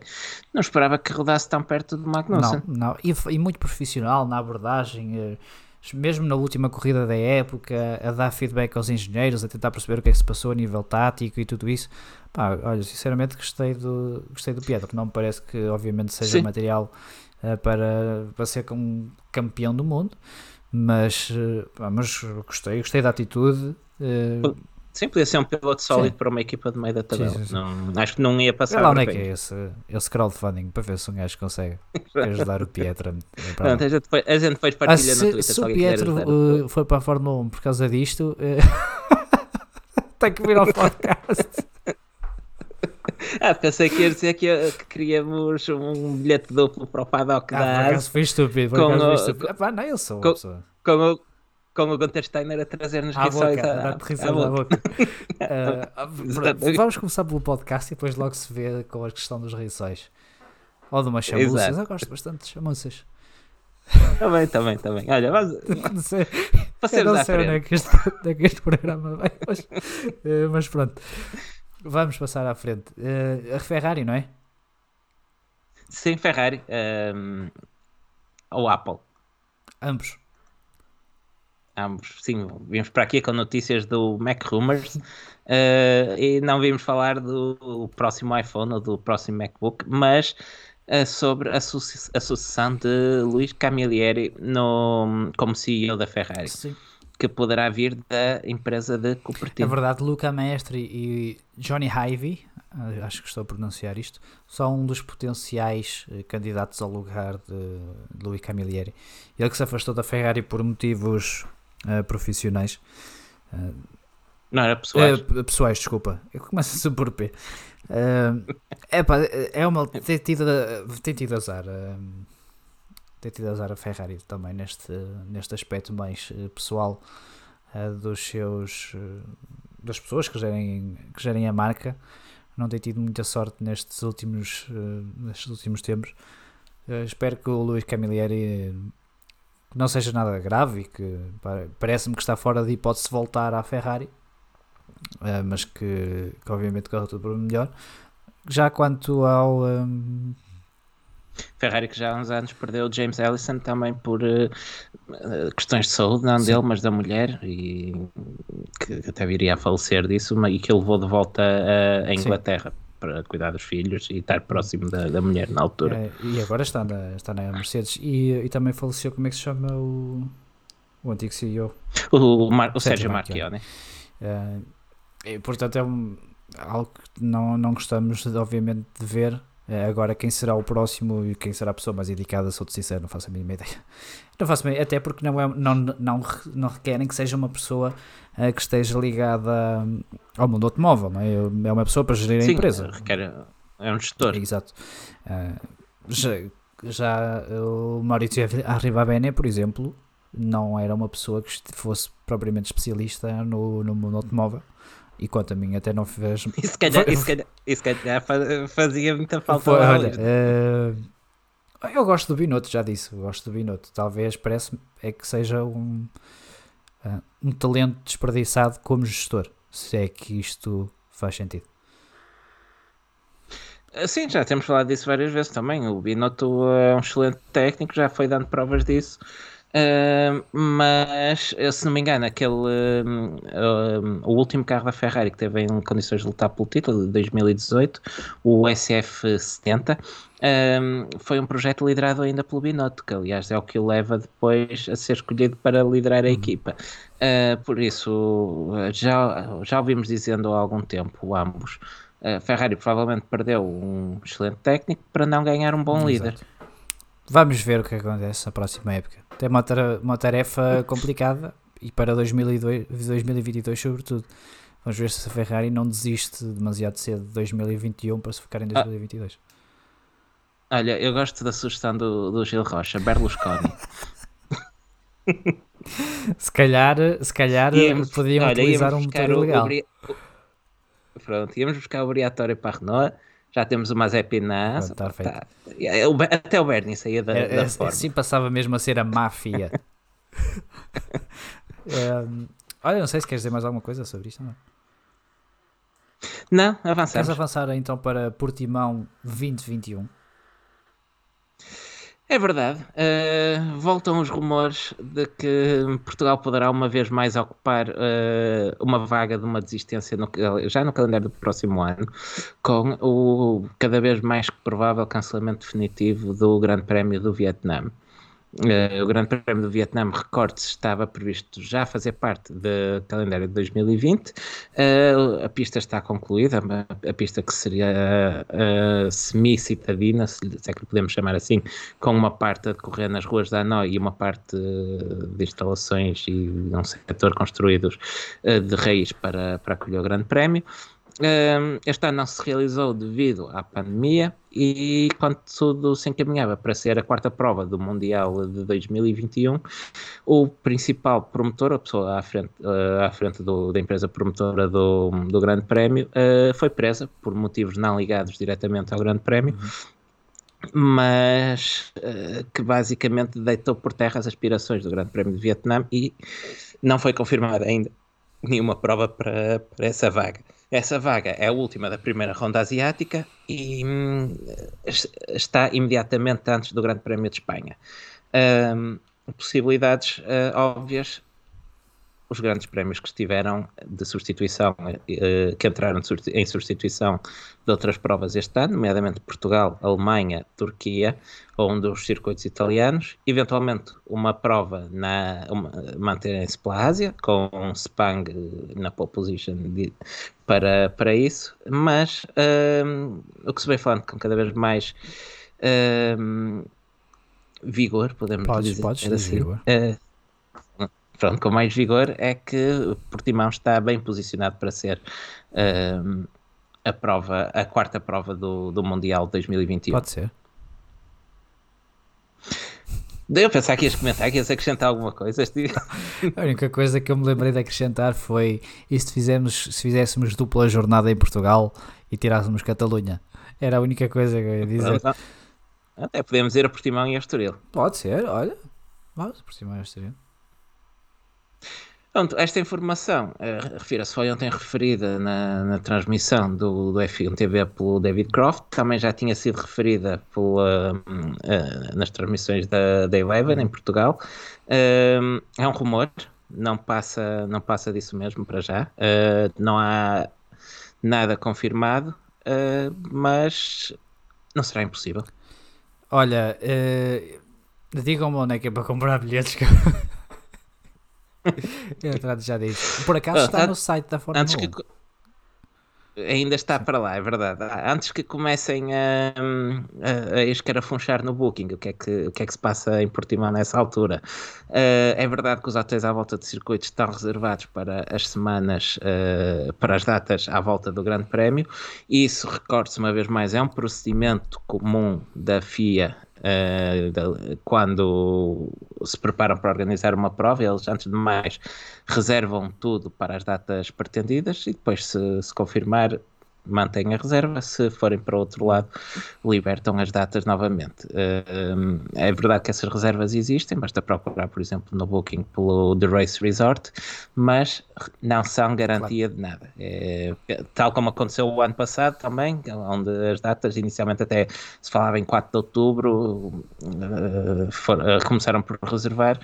não esperava que rodasse tão perto do Magnussen. Não, não. E, e muito profissional na abordagem, eh, mesmo na última corrida da época, a dar feedback aos engenheiros, a tentar perceber o que é que se passou a nível tático e tudo isso. Pá, olha, sinceramente gostei do, gostei do Pietro, não me parece que obviamente seja Sim. material uh, para, para ser um campeão do mundo, mas, uh, pá, mas gostei, gostei da atitude. Uh, Sim, podia ser um piloto sólido sim. para uma equipa de meio da tabela. Sim, sim, não, acho que não ia passar. lá onde é que é esse, esse crowdfunding para ver se um gajo consegue [laughs] ajudar o Pietro. [laughs] Pronto, a, gente foi, a gente depois partilha ah, se, no Twitter. Se o Pietro uh, foi para a Fórmula 1 por causa disto, uh, [laughs] tem que vir ao podcast. Ah, pensei que ia dizer que, que queríamos um bilhete duplo para o paddock ah, da Por foi estúpido. Por com o, estúpido. Ah, pá, não, eu sou com, com o, com o Gunter Steiner a trazer-nos rissóis à, à, à, boca. [laughs] uh, vamos começar pelo podcast e depois logo se vê com a questão dos rissóis. Ou de umas chamuças. Eu gosto bastante de chamuças. Também, também, também. Olha, mas... não sei, eu não sei onde é, que este, onde é que este programa vai, mas, uh, mas pronto. Vamos passar à frente. Uh, a Ferrari, não é? Sim, Ferrari. Um, ou Apple. Ambos ambos, sim, vimos para aqui com notícias do Mac Rumors uh, e não vimos falar do próximo iPhone ou do próximo MacBook, mas uh, sobre a, suce a, sucessão de Luís Camilleri no, como CEO da Ferrari. Sim. Que poderá vir da empresa de Cupertino. É verdade, Luca Mestre e Johnny Ivey, eh, acho que estou a pronunciar isto, são um dos potenciais candidatos ao lugar de, de Luís Camilleri. Ele que se afastou da Ferrari por motivos uh, profissionais. Uh, não, era pessoais. Uh, pessoais, desculpa. Eu começo [laughs] a por P. É pá, é uma. Tem tido, tem tido azar. Tem tido azar a Ferrari também neste, neste aspecto mais pessoal dos seus. das pessoas que gerem, que gerem a marca. Não tem tido muita sorte nestes últimos, nestes últimos tempos. espero que o Luís Camilleri que não seja nada grave e que parece-me que está fora de hipótese voltar à Ferrari, uh, mas que, que, obviamente corre tudo para melhor. Já quanto ao. Um... Ferrari que já há uns anos perdeu James Ellison também por uh, questões de saúde, não Sim. dele, mas da mulher, e que até viria a falecer disso, e que ele levou de volta à Inglaterra. Sim para cuidar dos filhos e estar próximo da, da mulher na altura. É, e agora está na, está na Mercedes. E, e também faleceu, como é que se chama o, o antigo CEO? O, o, Mar, o Sérgio Marchione. É, e, portanto, é um, algo que não, não gostamos, obviamente, de ver. É, agora, quem será o próximo e quem será a pessoa mais indicada, sou-te sincero, não faço a mínima [laughs] ideia. Não faço a mínima, até porque não, é, não, não, não requerem que seja uma pessoa que esteja ligada hum, ao mundo automóvel, não é? É uma pessoa para gerir Sim, a empresa. Requer, é um gestor. Exato. Uh, já, já o Maurizio Arrivabene, por exemplo, não era uma pessoa que fosse propriamente especialista no, no mundo automóvel. E quanto a mim, até não fez. [laughs] Se calhar, [laughs] se calhar, se calhar fazia muita falta. Foi, olha, uh, eu gosto do Binotto, já disse, gosto do Binotto. Talvez parece é que seja um, uh, um talento desperdiçado como gestor, se é que isto faz sentido. Sim, já temos falado disso várias vezes também. O Binotto é um excelente técnico, já foi dando provas disso. Uh, mas, se não me engano, aquele uh, uh, o último carro da Ferrari que teve em condições de lutar pelo título de 2018, o SF70, foi um projeto liderado ainda pelo Binotto, que aliás é o que o leva depois a ser escolhido para liderar a uhum. equipa. por isso, já, já ouvimos dizendo há algum tempo, ambos, a Ferrari provavelmente perdeu um excelente técnico para não ganhar um bom Exato. líder. Vamos ver o que acontece na próxima época. Tem uma, uma tarefa complicada e para 2002, 2022 sobretudo. Vamos ver se a Ferrari não desiste demasiado cedo de 2021 para se focar em 2022. Ah, olha, eu gosto da sugestão do, do Gil Rocha, Berlusconi. [laughs] se calhar, se calhar íamos, podiam olha, utilizar um motor legal. Pronto, íamos buscar o obrigatório para a Renault já temos o Mazepin na tá, tá. Até o Bernie saía da, é, da é, forma. Assim passava mesmo a ser a máfia. [laughs] um, olha, não sei se queres dizer mais alguma coisa sobre isto. Não, não avançamos. Queres avançar então para Portimão 2021? É verdade. Uh, voltam os rumores de que Portugal poderá uma vez mais ocupar uh, uma vaga de uma desistência no, já no calendário do próximo ano, com o cada vez mais provável cancelamento definitivo do Grande Prémio do Vietnã. Uh, o Grande Prémio do Vietnã, recorde-se, estava previsto já fazer parte do calendário de 2020. Uh, a pista está concluída, a, pista que seria semi-citadina, se, é que podemos chamar assim, com uma parte a decorrer nas ruas da Hanoi e uma parte de instalações e um setor construídos de raiz para, para acolher o Grande Prémio. Este ano não se realizou devido à pandemia e quando tudo se encaminhava para ser a quarta prova do Mundial de 2021, o principal promotor, a pessoa à frente, uh, à frente do, da empresa promotora do, do Grande Prémio, uh, foi presa por motivos não ligados diretamente ao Grande Prémio. Mas uh, que basicamente deitou por terra as aspirações do Grande Prémio de Vietnã e não foi confirmada ainda nenhuma prova para, para essa vaga. Essa vaga é a última da primeira ronda asiática e hum, está imediatamente antes do Grande Prémio de Espanha. Um, possibilidades uh, óbvias os grandes prémios que estiveram de substituição, eh, que entraram em substituição de outras provas este ano, nomeadamente Portugal, Alemanha, Turquia, ou um dos circuitos italianos, eventualmente uma prova na manterem-se pela Ásia, com um Spang na pole position de, para, para isso, mas um, o que se vem falando com cada vez mais um, vigor, podemos podes, dizer podes assim, vigor. Uh, pronto, com mais vigor, é que Portimão está bem posicionado para ser uh, a prova, a quarta prova do, do Mundial 2021. Pode ser. Deu a pensar que ias comentar, que ias acrescentar alguma coisa. [laughs] a única coisa que eu me lembrei de acrescentar foi e se, fizemos, se fizéssemos dupla jornada em Portugal e tirássemos Catalunha. Era a única coisa que eu ia dizer. Até podemos ir a Portimão e a Estoril. Pode ser, olha. Vamos a Portimão e a Estoril. Pronto, esta informação uh, refira-se, foi ontem referida na, na transmissão do, do F1 TV pelo David Croft, também já tinha sido referida pela, uh, uh, nas transmissões da, da Eleven em Portugal. Uh, é um rumor, não passa, não passa disso mesmo para já, uh, não há nada confirmado, mas não será impossível. Olha, digam-me onde é que é para comprar bilhetes que [laughs] eu já disse. Por acaso está no site da Fórmula antes 1. Que, ainda está para lá, é verdade. Ah, antes que comecem a, a, a escarafunchar no Booking, o que, é que, o que é que se passa em Portimão nessa altura? Uh, é verdade que os hotéis à volta de circuitos estão reservados para as semanas, uh, para as datas à volta do Grande Prémio. Isso, recorde-se uma vez mais, é um procedimento comum da FIA uh, quando se preparam para organizar uma prova, eles, antes de mais, reservam tudo para as datas pretendidas e depois, se, se confirmar, mantêm a reserva, se forem para outro lado, libertam as datas novamente. Uh, é verdade que essas reservas existem, basta procurar, por exemplo, no Booking pelo The Race Resort, mas não são garantia claro. de nada. É, tal como aconteceu o ano passado também, onde as datas inicialmente até se falava em 4 de outubro, uh, for, começaram por reservar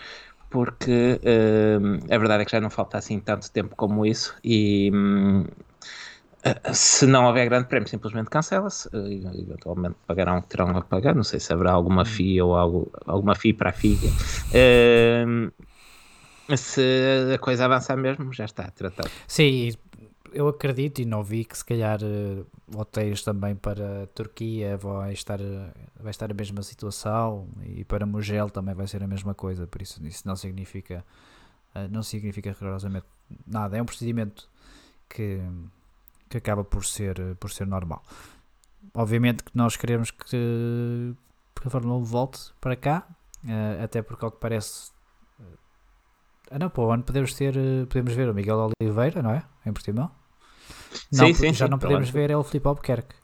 porque uh, a verdade é que já não falta assim tanto tempo como isso e, um, eh, se não houver grande prémio, simplesmente cancela-se. Uh, eventualmente pagarão o que terão a pagar. Não sei se haverá alguma hum. FIA ou algo, alguma FIA para a FIA. Uh, se a coisa avançar mesmo, já está tratado. Sim, eu acredito e não vi que se calhar uh, hotéis também para a Turquia vai estar, vai estar a mesma situação e para Mugel também vai ser a mesma coisa. Por isso, isso não significa, não significa rigorosamente nada. É um procedimento que que acaba por ser, por ser normal. Obviamente que nós queremos que, que a Fórmula 1 volte para cá, uh, até porque ao que parece. Uh, não, para o ano podemos ter, podemos ver o Miguel Oliveira, não é? Em Portimão. Não, sim, sim, já sim, não podemos ver é o Filipe Albuquerque.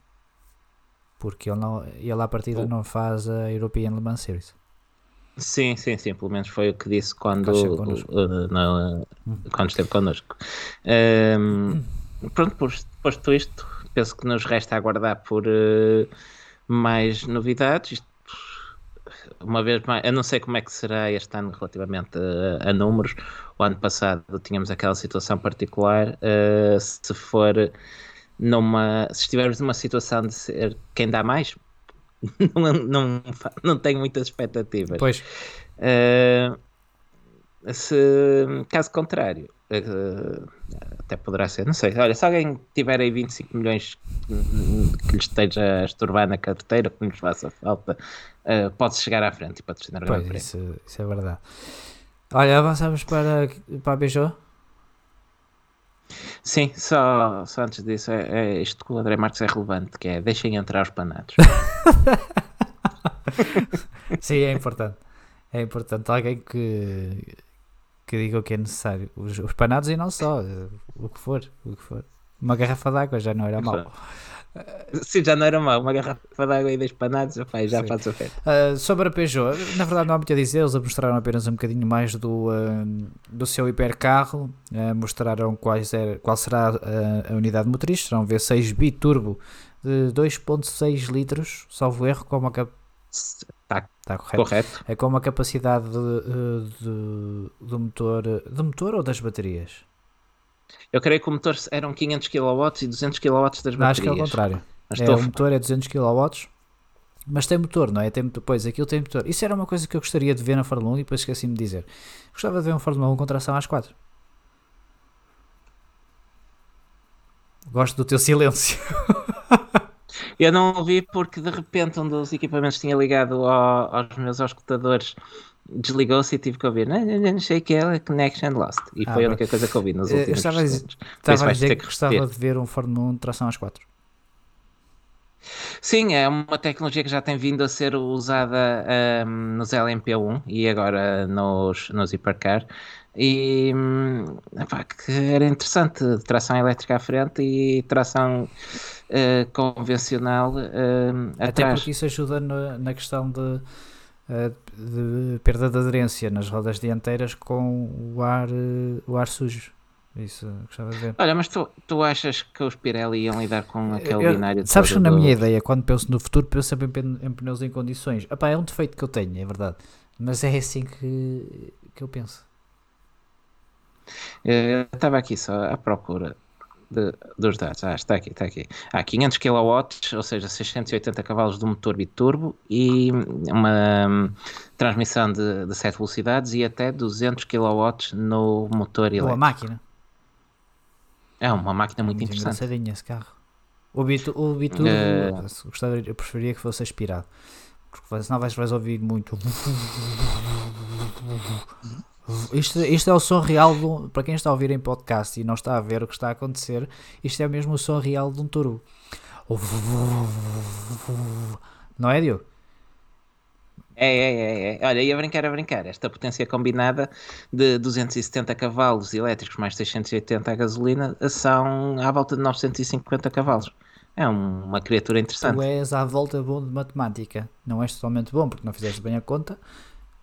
Porque ele, não, ele à partida oh. não faz a European Le Mans Series. Sim, sim, sim, pelo menos foi o que disse quando, uh, hum. quando esteve connosco. Um, [clears throat] pronto, posto isto, penso que nos resta aguardar por uh, mais novidades. Isto, uma vez mais, eu não sei como é que será este ano relativamente a, a números. O ano passado tínhamos aquela situação particular. Uh, se for numa, se estivermos numa situação de ser quem dá mais, [laughs] não, não, não tenho muitas expectativas. Pois. Uh, se, caso contrário, até poderá ser, não sei. Olha, se alguém tiver aí 25 milhões que lhe esteja a estorbar na carteira, que nos faça falta, uh, pode chegar à frente e patrocinar o pois, isso, isso, é verdade. Olha, avançamos para, para a Beijou? Sim, só, só antes disso, é, é isto que o André Marques é relevante, que é deixem entrar os panados. [laughs] Sim, é importante. É importante. Alguém que que diga o que é necessário. Os, os panados e não só, o que for, o que for. Uma garrafa d'água já não era mal Sim, já não era mal. Uma garrafa d'água e dois panados, opa, já faz o feito. Uh, sobre a Peugeot, na verdade não há muito a dizer, eles mostraram apenas um bocadinho mais do, uh, do seu hipercarro, uh, mostraram quais er, qual será a, a unidade motriz, será um V6 biturbo de 2.6 litros, salvo erro, com uma Está tá correto. correto. É com uma capacidade de, de, do motor, do motor ou das baterias? Eu creio que o motor eram 500 kW e 200 kW das baterias. Não, acho que é o contrário. Mas é, O motor é 200 kW, mas tem motor, não é? Tem pois, aquilo tem motor. Isso era uma coisa que eu gostaria de ver na Fórmula 1 e depois esqueci-me de dizer. Gostava de ver um Fórmula 1 com tração às 4. Gosto do teu silêncio. [laughs] Eu não ouvi porque de repente um dos equipamentos tinha ligado ao, aos meus auscultadores desligou-se e tive que ouvir. Não, não, não sei que é Connection Lost. E ah, foi a única coisa que ouvi nos últimos Estava, estava a dizer que, que gostava de ver um Fórmula 1 de tração às 4. Sim, é uma tecnologia que já tem vindo a ser usada um, nos LMP1 e agora nos, nos Hipercar. E hum, epá, que era interessante, tração elétrica à frente e tração uh, convencional uh, Até atrás. porque isso ajuda no, na questão de, uh, de, perda de aderência nas rodas dianteiras com o ar, o ar sujo. Isso gostava de ver. Olha, mas tu, tu achas que os Pirelli iam lidar com aquele eu, binário Sabes que na do... minha ideia, quando penso no futuro, penso sempre em, em pneus em condições. Epá, é um defeito que eu tenho, é verdade. Mas é assim que, que eu penso. Eu estava aqui só à procura de, dos dados. Ah, está aqui, está aqui. Ah, 500 kW, ou seja, 680 cavalos de motor biturbo e uma um, transmissão de, de 7 velocidades e até 200 kW no motor elétrico. Boa máquina. É uma máquina muito, muito interessante. esse carro. O biturbo, o biturbo uh... gostava, eu preferia que fosse aspirado. Porque senão vais, vais ouvir muito. Isto, isto é o som real, do, para quem está a ouvir em podcast e não está a ver o que está a acontecer, isto é mesmo o som real de um turbo. Não é, Diogo? É, é, é, é. Olha, ia brincar a brincar. Esta potência combinada de 270 cavalos elétricos mais 680 a gasolina são à volta de 950 cavalos. É um- uma criatura interessante. Tu és à volta bom de matemática. Não és totalmente bom porque não fizeste bem a conta,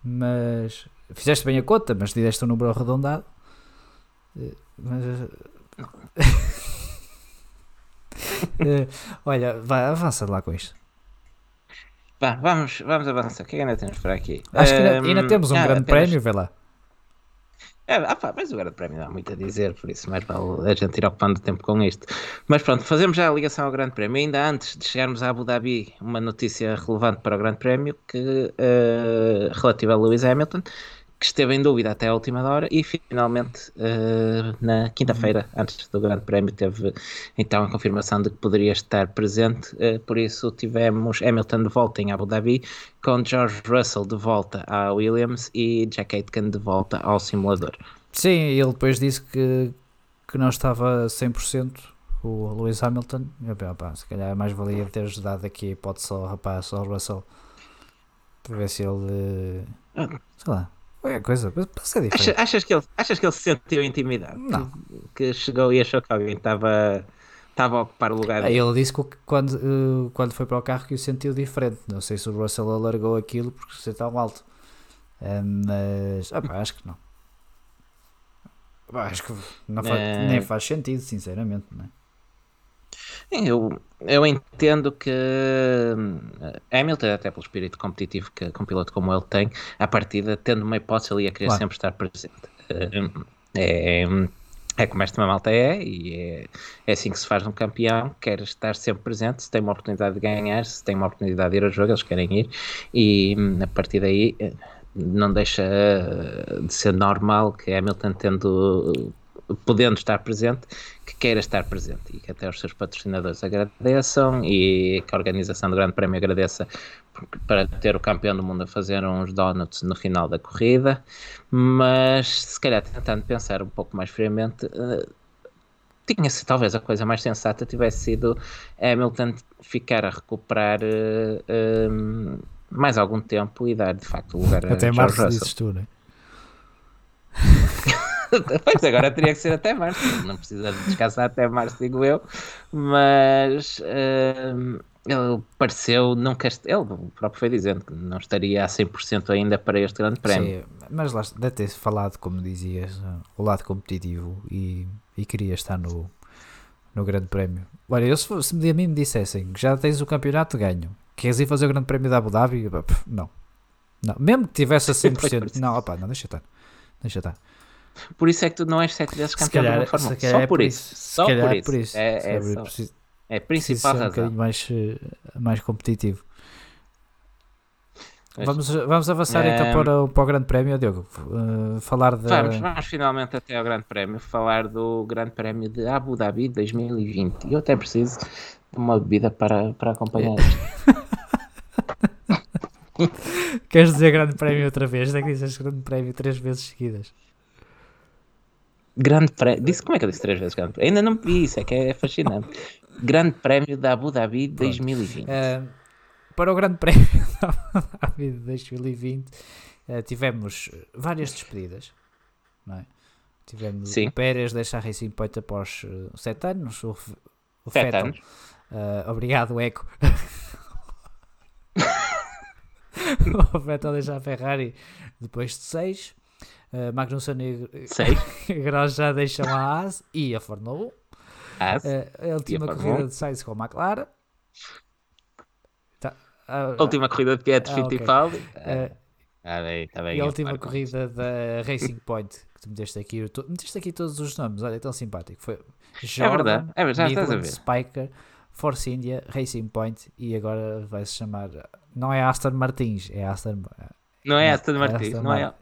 mas fizeste bem a conta, mas deste um número arredondado. Eh, Mas, eh, [laughs] olha, vai, avança lá com isto. Vamos, vamos avançar. O que é que ainda temos por aqui? Acho que ainda, ainda temos um ah, grande prémio, vê lá. É, ah mas o Grande Prémio não há muito a dizer, por isso mais vale a gente ir ocupando tempo com isto. Mas pronto, fazemos já a ligação ao Grande Prémio. Ainda antes de chegarmos a Abu Dhabi, uma notícia relevante para o Grande Prémio que, eh, relativa a Lewis Hamilton, que esteve em dúvida até a última hora e finalmente eh, na quinta-feira, antes do Grande Prémio, teve então a confirmação de que poderia estar presente. eh, por isso tivemos Hamilton de volta em Abu Dhabi, com George Russell de volta à Williams e Jack Aitken de volta ao simulador. Sim, ele depois disse que, que não estava 100% o Lewis Hamilton. Eu, pá, se calhar mais valia ter dado aqui a hipótese ao rapaz, ao Russell, para ver se ele. eh, Sei lá, qualquer coisa, diferente. achas, que ele, achas que ele se sentiu intimidado? Não. Que chegou e achou que alguém estava estava a ocupar o lugar Ah, dele? Ele disse que quando, eh, quando foi para o carro que o sentiu diferente. Não sei se o Russell alargou aquilo porque ser tão alto. Eh, mas ah, pá, acho que não. Acho que não fa- Eh. nem faz sentido, sinceramente. Não é? Eu, eu entendo que hum, Hamilton, até pelo espírito competitivo que, que um piloto como ele tem, à partida, tendo uma hipótese, ele ia querer Claro. sempre estar presente. Hum, É, é como esta malta é, e é, é assim que se faz um campeão, quer estar sempre presente, se tem uma oportunidade de ganhar, se tem uma oportunidade de ir ao jogo, eles querem ir, e hum, a partir daí eh, não deixa eh, de ser normal que Hamilton tendo podendo estar presente, que queira estar presente e que até os seus patrocinadores agradeçam e que a organização do Grande Prémio agradeça para ter o campeão do mundo a fazer uns donuts no final da corrida, mas se calhar tentando pensar um pouco mais friamente, eh, tinha-se talvez a coisa mais sensata tivesse sido Hamilton ficar a recuperar eh, eh, mais algum tempo e dar de facto lugar a Até março dizes tu, não é? [laughs] [laughs] Pois agora teria que ser até março, não precisa de descansar até março, digo eu, mas hum, ele pareceu nunca. est- Ele próprio foi dizendo que não estaria a 100% ainda para este grande prémio. Sim, mas lá deve ter falado, como dizias, uh, o lado competitivo e, e queria estar no, no Grande Prémio. Olha, eu se, se a mim me dissessem que já tens o campeonato ganho, queres ir fazer o Grande Prémio da Abu Dhabi? Não. não. Mesmo que tivesse a [laughs] 100%, não, opá, não, deixa estar. Deixa estar. Por isso é que tu não és sete vezes campeão calhar, da Fórmula se 1. calhar Só é por isso. Só por é isso. por isso. É, é, calhar só- preciso- é a principal ser um razão. bocadinho mais, uh, mais competitivo. Pois. Vamos, vamos avançar então para, o- para o Grande Prémio, Diogo. Uh, falar da. Vamos, vamos finalmente até ao Grande Prémio, falar do Grande Prémio de Abu Dhabi 2020. E eu até preciso de uma bebida para, para acompanhar isto. [laughs] Queres dizer Grande Prémio outra vez? É que dizes Grande Prémio três vezes seguidas. Grande Prémio. Disse, como é que eu disse três vezes Grande Prémio? Ainda não vi isso, é que é fascinante. Grande Prémio da Abu Dhabi 2020. Uh, para o Grande Prémio [laughs] da Abu Dhabi de 2020 uh, tivemos várias despedidas, não é? Tivemos Sim. o Pérez deixar a Racing Point após uh, sete anos, o, o Sete Vettel, anos. uh, obrigado Eco, [laughs] [laughs] o Vettel deixar a Ferrari depois de seis, uh, Magnussen e Seis. [laughs] Grosjean deixam a Haas e a Fórmula 1. Ah, Uh, a última Fórmula corrida 1. de Sainz com a McLaren. Tá, ah, a última corrida de Pietro Ah. Fittipaldi. ah, Ah, bem, tá bem, e a última corrida da [laughs] Racing Point, que tu meteste aqui, tô- meteste aqui todos os nomes, olha, é tão simpático. Foi Jordan, verdade, é verdade, já estás a Midland, ver. Spiker, Force India, Racing Point e agora vai se chamar, não é Aston Martins, é Aston, Não é Aston Martin, não é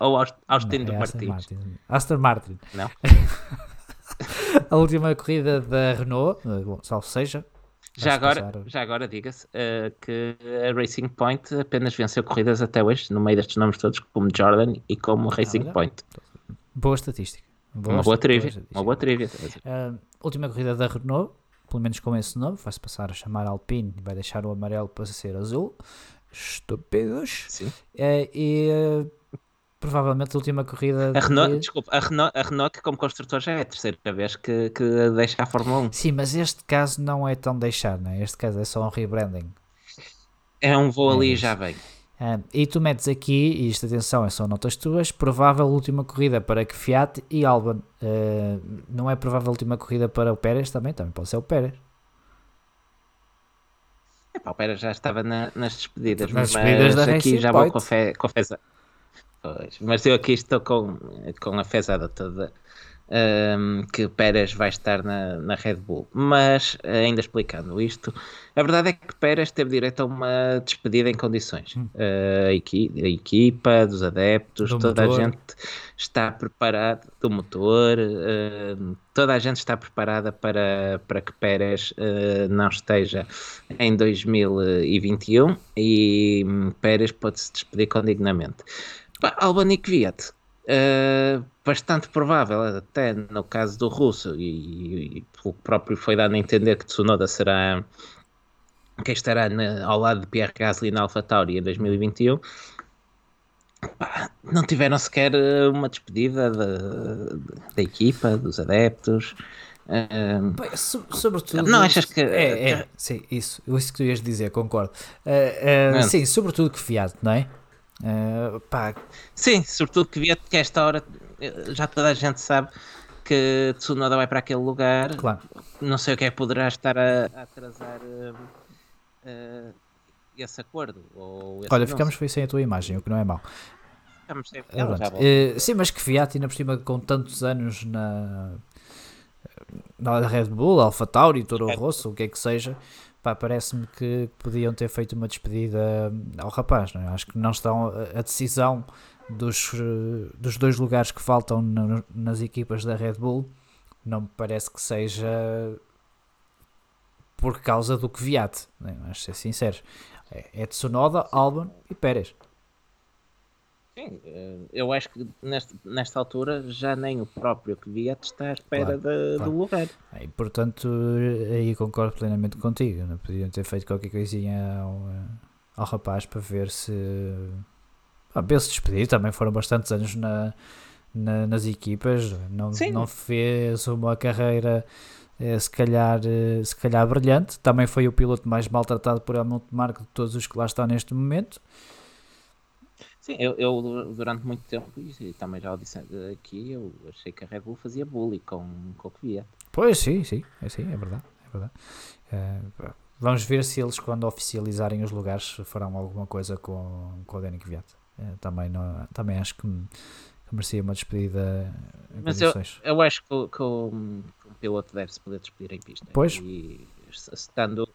ou Aust- Austin não, do é Aston. Martin. Aston Martin. Não. [laughs] a última corrida da Renault, eh, bom, salvo seja. Já agora, passar- já agora diga-se eh, que a Racing Point apenas venceu corridas até hoje, no meio destes nomes todos, como Jordan e como Racing. Point. Boa estatística. Uma boa trivia. Uma boa trivia. Ah, última corrida da Renault, pelo menos com esse nome, vai-se passar a chamar Alpine e vai deixar o amarelo para ser azul. Estúpidos. Sim. Eh, e eh, provavelmente a última corrida. A Renault, de- desculpa, a Renault, a Renault que como construtor já é a terceira vez que, que deixa a Fórmula 1. Sim, mas este caso não é tão deixar, né? este caso é só um rebranding. É um voo É ali e já vem. Ah, e tu metes aqui, e isto atenção, são notas tuas, provável última corrida para que Fiat e Albon. Ah, não é provável última corrida para o Pérez também? Também pode ser o Pérez. Epá, o Pérez já estava na- nas despedidas, Nas mas despedidas da aqui Racing já vou Point. a feza- Pois, mas eu aqui estou com, com a fezada toda ahm, que Pérez vai estar na, na Red Bull. Mas, ainda explicando isto, a verdade é que Pérez teve direito a uma despedida em condições. Ah, a, equi- a equipa, dos adeptos, Do toda a motor. gente está preparada, do motor, ahm, toda a gente está preparada para, para que Pérez ah, não esteja em 2021 e Pérez pode se despedir com dignamente. E Kvyat, uh, bastante provável, até no caso do russo, e, e que próprio foi dado a entender que Tsunoda será quem estará na- ao lado de Pierre Gasly na AlphaTauri em 2021. Pá, não tiveram sequer uh, uma despedida da, da equipa, dos adeptos. Uh, Bem, so- sobretudo. Não achas que- É, é, sim, isso. Isso que tu ias dizer, concordo. Ah, Não. sim, sobretudo que Fiat, não é? Ah, pá, Sim, sobretudo que via que a esta hora eh, já toda a gente sabe que Tsunoda vai para aquele lugar. claro. Não sei o que é que poderá estar a, a atrasar eh, eh, esse acordo. Esse Olha, ficamos sem a tua imagem, o que não é mau. Ficamos sem volto. Eh, sim, mas que Fiat, ainda por cima, com tantos anos na, na Red Bull, Alpha Tauri, Toro Rosso, o que é que seja, parece-me que podiam ter feito uma despedida ao rapaz. Não é? Acho que não estão a decisão dos, eh, dos dois lugares que faltam na- nas equipas da Red Bull. Não me parece que seja por causa do que Fiat, não é? ser sinceros. É, é Tsunoda, Albon e Pérez. Sim, eh, eu acho que neste, nesta altura já nem o próprio Kvyat está à espera Claro, de- claro. do lugar. E portanto, aí concordo plenamente contigo. Não podiam ter feito qualquer coisinha ao, eh, ao rapaz para ver se. Ah, bem se despedir. Também foram bastantes anos na, na- nas equipas. Não, Sim. não fez uma carreira eh, se, calhar, se calhar brilhante. Também foi o piloto mais maltratado por Helmut Marko de todos os que lá estão neste momento. Sim, eu, eu durante muito tempo, e também já o disse aqui, eu achei que a Red Bull fazia bully com, com o Kvyat. Pois sim, sim, é, sim, é verdade. É verdade. Eh, vamos ver se eles, quando oficializarem os lugares, farão alguma coisa com, com o Danny Kvyat. Eh, também, não, também acho que, que merecia uma despedida em Mas eu, condições. eu acho que, o- que o- que um piloto deve se poder despedir em pista. Pois. E estando.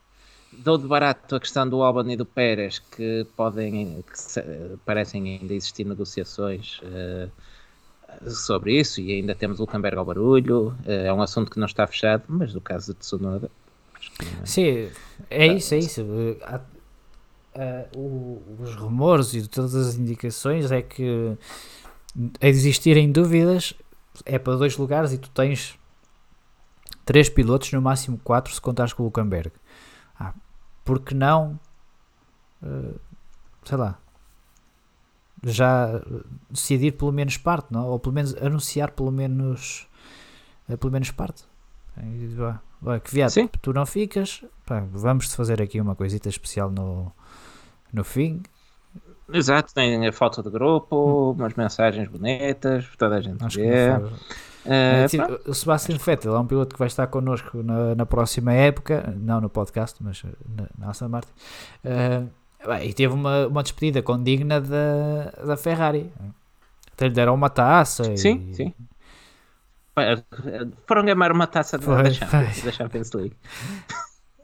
Dou de barato a questão do Albon e do Pérez, que podem. que se- parecem ainda existir negociações eh, sobre isso, e ainda temos o Camberg ao barulho. eh, é um assunto que não está fechado, mas no caso de Tsunoda. É. Sim, é isso, é isso. Eh, há- o- os rumores e todas as indicações é que a existirem dúvidas é para dois lugares e tu tens três pilotos, no máximo quatro se contares com o Luckenberg. Porque não eh, sei lá já decidir pelo menos parte, não? ou pelo menos anunciar pelo menos eh, pelo menos parte. Vá, que viado, Sim. tu não ficas, pá, vamos fazer aqui uma coisita especial no, no fim. Exato, tem a foto de grupo, umas mensagens bonitas, toda a gente Hum. Acho vê. Eh, É, pronto. o Sebastian Vettel é um piloto que vai estar connosco na, na próxima época, não no podcast, mas na, na Aston Martin. Eh, bem, e teve uma, uma despedida condigna da, da Ferrari. Até lhe deram uma taça. Sim, e, sim. Foram gamar uma taça Foi, da Champions, foi. da Champions League.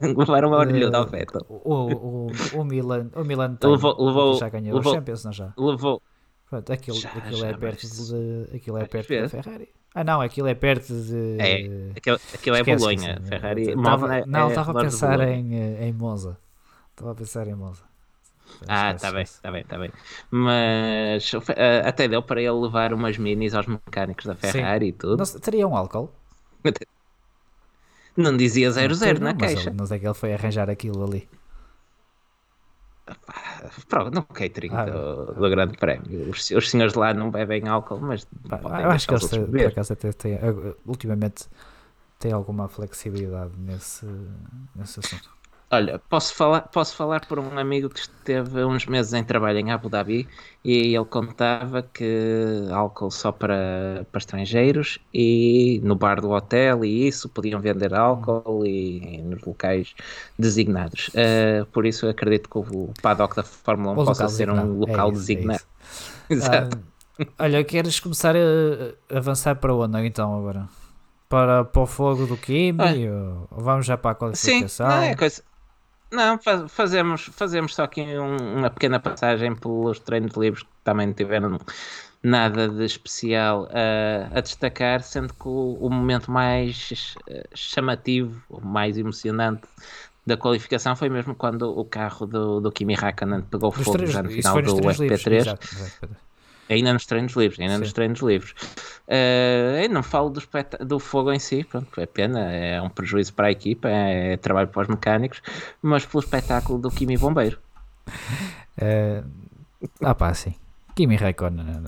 [laughs] Levaram a orelha Eh, ao Vettel. O, o, o Milan, o Milan tem, Levou- levou- já ganhou levou- o Champions, não já? Levou. Pronto, aquilo, Já, aquilo já, é perto, mas- de, aquilo é perto da Ferrari. Ah não, aquilo é perto de... É, Aquilo, aquilo é Bolonha. esquece. Ferrari. Tava- é- não, é estava a redor de pensar em, eh, em Monza. Estava a pensar em Monza. Ah, está bem, está bem, está bem. Mas eh, até deu para ele levar umas minis aos mecânicos da Ferrari e tudo. Não teria um álcool? [laughs] Não dizia 0-0 Não, na mas caixa. ele- Mas é que ele foi arranjar aquilo ali. Pronto, no catering ah, do, do, Grande Prémio. Os, os, senhores lá não bebem álcool, mas. Pá, eu acho que eles, têm, por acaso, até têm, ultimamente, têm alguma flexibilidade nesse, nesse assunto. Olha, posso falar, posso falar por um amigo que esteve uns meses em trabalho em Abu Dhabi e ele contava que álcool só para, para estrangeiros e no bar do hotel e isso podiam vender álcool e, e nos locais designados. Uh, por isso acredito que o paddock da Fórmula 1 o possa ser designado. um local é isso, designado. É [laughs] Exato. Uh, olha, queres começar a avançar para onde então agora? Para, para o fogo do Kimi ah. ou, vamos já para a qualificação? Sim, não é coisa não, fazemos, fazemos só aqui um, uma pequena passagem pelos treinos livres que também não tiveram nada de especial a, a destacar, sendo que o, o, momento mais eh, chamativo, mais emocionante da qualificação foi mesmo quando o carro do, do Kimi Raikkonen pegou fogo já no final do FP3. Exato, exato. Ainda nos treinos livres, ainda Sim. nos treinos livres. Uh, não falo do, do, fogo em si, pronto, é pena, é um prejuízo para a equipa, é, é trabalho para os mecânicos, mas pelo espetáculo do Kimi Bombeiro. Uh, ah pá, sim. Kimi Raikkonen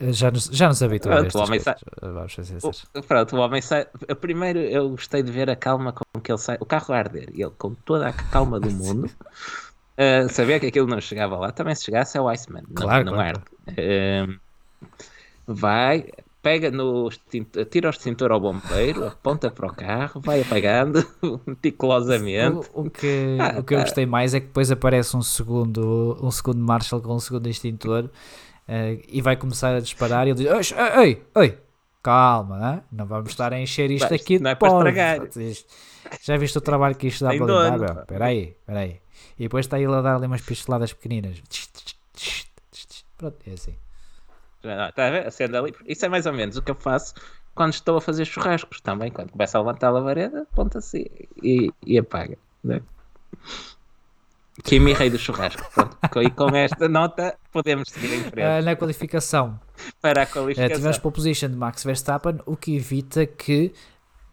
eh, já nos, já nos habituou a o homem sai, Vamos fazer o, Pronto, o homem sai. Primeiro eu gostei de ver a calma com que ele sai. O carro a arder, ele com toda a calma do [laughs] mundo. Uh, sabia que aquilo não chegava lá, também se chegasse é o Iceman, claro, não, não claro. Uh, vai, pega no extintor, tira o extintor ao bombeiro, aponta para o carro, vai apagando [laughs] meticulosamente. O, o que, ah, o que eu gostei mais é que depois aparece um segundo, um segundo Marshall com um segundo extintor uh, e vai começar a disparar e ele diz: Ei, ei, calma, hein? não vamos estar a encher isto Mas, aqui não é para estragar. Já viste o trabalho que isto dá para dar? Espera aí, espera aí. E depois está ele a dar ali umas pistoladas pequeninas. Pronto, é assim. Está a ver? Acende ali. Isso é mais ou menos o que eu faço quando estou a fazer churrascos também. Quando começa a levantar a lavareda, aponta-se e, e apaga. Né? Kimi Rei do Churrasco. Pronto. E com esta nota podemos seguir em frente. Uh, na qualificação. Para a qualificação. Uh, tivemos pole position de Max Verstappen, o que evita que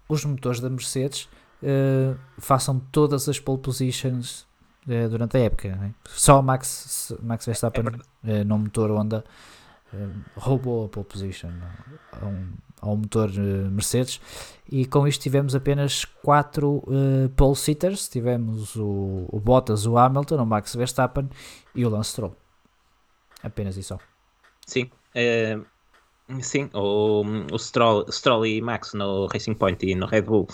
os motores da Mercedes uh, façam todas as pole positions uh, durante a época. Né? Só Max, Max Verstappen é uh, no motor Honda roubou a pole position a um, ao motor Mercedes. E com isto tivemos apenas 4 pole sitters. Tivemos o, o, Bottas, o Hamilton, o Max Verstappen e o Lance Stroll. Apenas isso sim sim, o, o Stroll, Stroll e Max no Racing Point e no Red Bull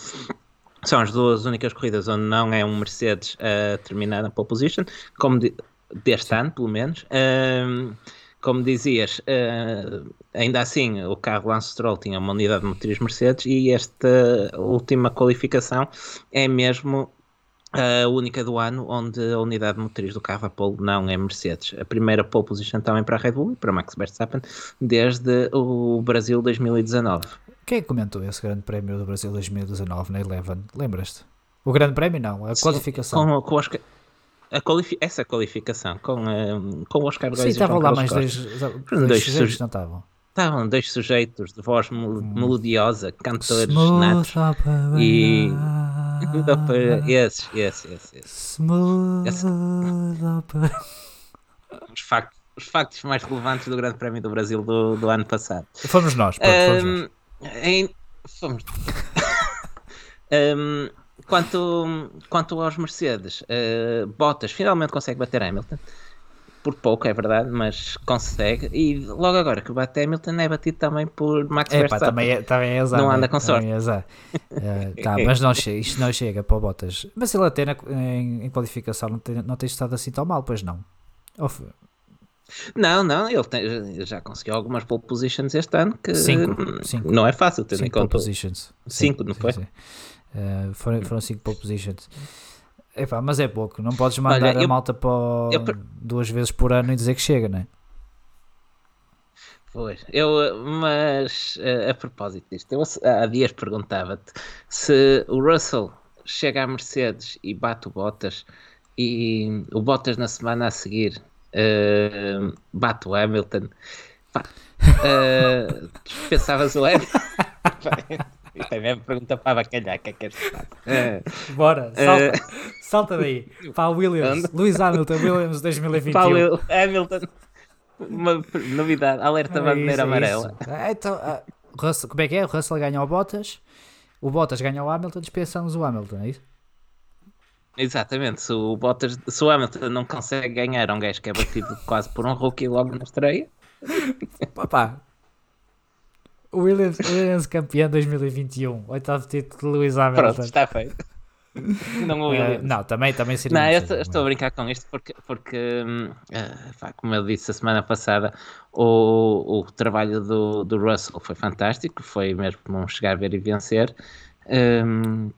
são as duas únicas corridas onde não é um Mercedes a terminar na pole position, como de, deste ano, pelo menos. Um, como dizias, uh, ainda assim o carro Lance Stroll tinha uma unidade de motriz Mercedes e esta última qualificação é mesmo a única do ano onde a unidade motriz do carro a pole não é Mercedes. A primeira pole position também para a Red Bull e para Max Verstappen desde o Brasil 2019. Quem é comentou esse grande prémio do Brasil 2019 na Eleven? Lembras-te? O grande prémio não, a Sim, qualificação. Com, com Oscar, a qualifi essa qualificação com, uh, com o Oscar Góes Sim, estavam lá mais dois, dois, dois sujeitos, não estavam? Estavam dois sujeitos de voz hum. melodiosa, cantores natos e [laughs] esses, esses, esses, esses. [laughs] Os factos, os factos mais relevantes do Grande Prémio do Brasil do, do ano passado. Fomos nós, pronto, fomos um, nós. Em... Fomos. [laughs] um, quanto, quanto aos Mercedes, uh, Bottas finalmente consegue bater Hamilton. Por pouco, é verdade, mas consegue. E logo agora que bate Hamilton é batido também por Max é, Verstappen. também é, também é azar. Não anda com sorte. É azar. uh, [laughs] tá, mas não chega, isto não chega para o Bottas. Mas ele até na, em, em, qualificação não tem, não tem estado assim tão mal, pois não. Of, não, não, ele tem, já conseguiu algumas pole positions este ano que cinco, cinco. não é fácil ter cinco em conta. Pole positions. Cinco, sim, não foi? Sim, Uh, foram, foram cinco pole positions. Epá, mas é pouco, não podes mandar Olha, eu, a malta para eu, duas vezes por ano e dizer que chega, não é? Pois, eu, mas uh, a propósito disto, eu há dias perguntava-te se o Russell chega à Mercedes e bate o Bottas e o Bottas na semana a seguir uh, bate o Hamilton. Pá, uh, [laughs] pensavas o Hamilton? [laughs] Isto é mesmo pergunta para bacalhar, que é que és uh, Bora, salta, uh, salta daí. Para Williams, Lewis Hamilton, Williams 2021. Para Hamilton, uma novidade, alerta é bandeira isso, amarela. É. Então, uh, Russell, como é que é? O Russell ganha o Bottas, o Bottas ganha o Hamilton, dispensamos o Hamilton, é isso? Exatamente, se o, Bottas, se o Hamilton não consegue ganhar um gajo que é batido quase por um rookie logo na estreia. Papá, Williams, Williams campeão 2021, oitavo título de Lewis Hamilton. Pronto, está feito. [laughs] Não, uh, não, também, também seria. Não, eu estou, estou, a brincar com isto porque, porque uh, como eu disse a semana passada, o, o trabalho do, do Russell foi fantástico, foi mesmo chegar a ver e vencer. Um,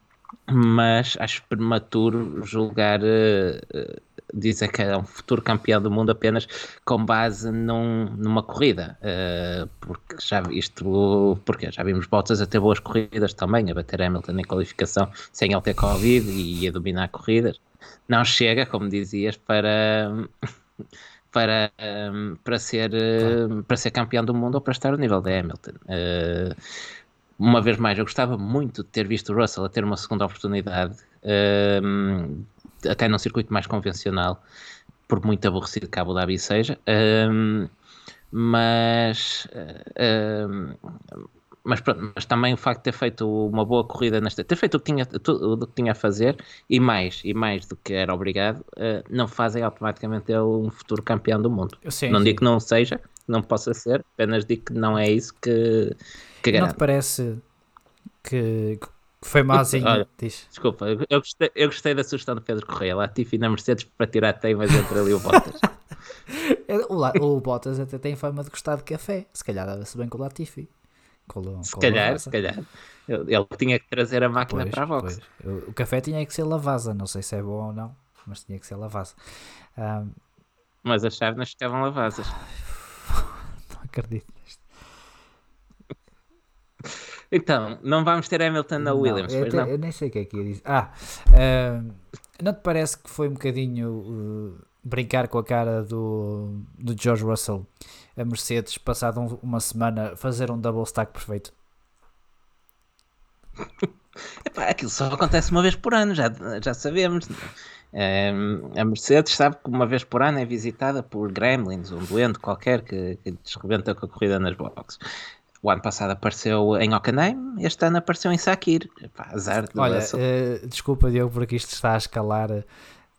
mas acho prematuro julgar, uh, dizer que é um futuro campeão do mundo apenas com base num, numa corrida, uh, porque já isto, porque já vimos Bottas a ter boas corridas também, a bater Hamilton em qualificação sem ele ter Covid e a dominar corridas. Não chega, como dizias, para para, para, ser, claro. para ser campeão do mundo ou para estar ao nível de Hamilton. Uh, uma vez mais, eu gostava muito de ter visto o Russell a ter uma segunda oportunidade, um, até num circuito mais convencional, por muito aborrecido que Abu Dhabi seja, um, mas, um, mas, pronto, mas também o facto de ter feito uma boa corrida nesta, ter feito o que tinha, tudo o que tinha a fazer e mais, e mais do que era obrigado, uh, não fazem automaticamente ele um futuro campeão do mundo. Sim, não sim. digo que não seja, não possa ser, apenas digo que não é isso que que Não te parece que, foi mauzinho? Olha, diz. Desculpa, eu gostei, eu gostei da sugestão do Pedro Correia, Latifi na Mercedes para tirar teimas entre ali o Bottas. [laughs] o, o Bottas até tem fama de gostar de café, se calhar dava-se bem com o Latifi. Com, se calhar, se calhar. Ele tinha que trazer a máquina pois, para a Vox. O café tinha que ser lavasa, não sei se é bom ou não, mas tinha que ser lavasa. Um... Mas as chávenas ficavam lavasas. [laughs] não acredito. Então, não vamos ter Hamilton na Williams, não? Eu nem sei o que é que ia dizer. Ah, uh, não te parece que foi um bocadinho uh, brincar com a cara do, do George Russell a Mercedes, passado um, uma semana, fazer um double stack perfeito? [laughs] Epá, aquilo só acontece uma vez por ano, já, já sabemos. Um, a Mercedes sabe que uma vez por ano é visitada por gremlins, um doente qualquer que, que desrebenta com a corrida nas boxes. O ano passado apareceu em Hockenheim, este ano apareceu em Sakir. Epá, azar de Olha, uh, desculpa Diogo, porque isto está a escalar eh,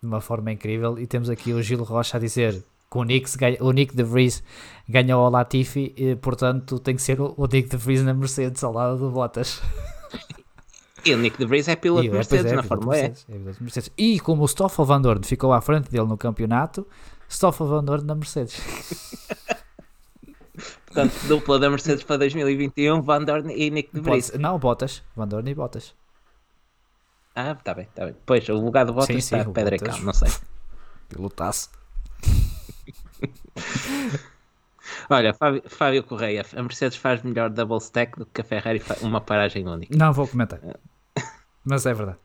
de uma forma incrível e temos aqui o Gil Rocha a dizer que o Nick, o Nick de Vries ganhou ao Latifi e portanto tem que ser o, Nick de Vries na Mercedes ao lado do Bottas. E o Nick de Vries é piloto de Mercedes é, na Fórmula E. É. E como o Stoffel Van Dorn ficou à frente dele no campeonato, Stoffel Van Dorn na Mercedes. [laughs] Portanto, dupla da Mercedes para 2021, Van Dorn e Nick de Vries. Não, Bottas. Van Dorn e Bottas. Ah, está bem, está bem. Pois, o lugar do Bottas sim, está sim, Pedrecão, não sei. [laughs] Pilotaço. [laughs] Olha, Fábio, Fábio Correia, a Mercedes faz melhor double stack do que a Ferrari uma paragem única. Não vou comentar. Mas é verdade.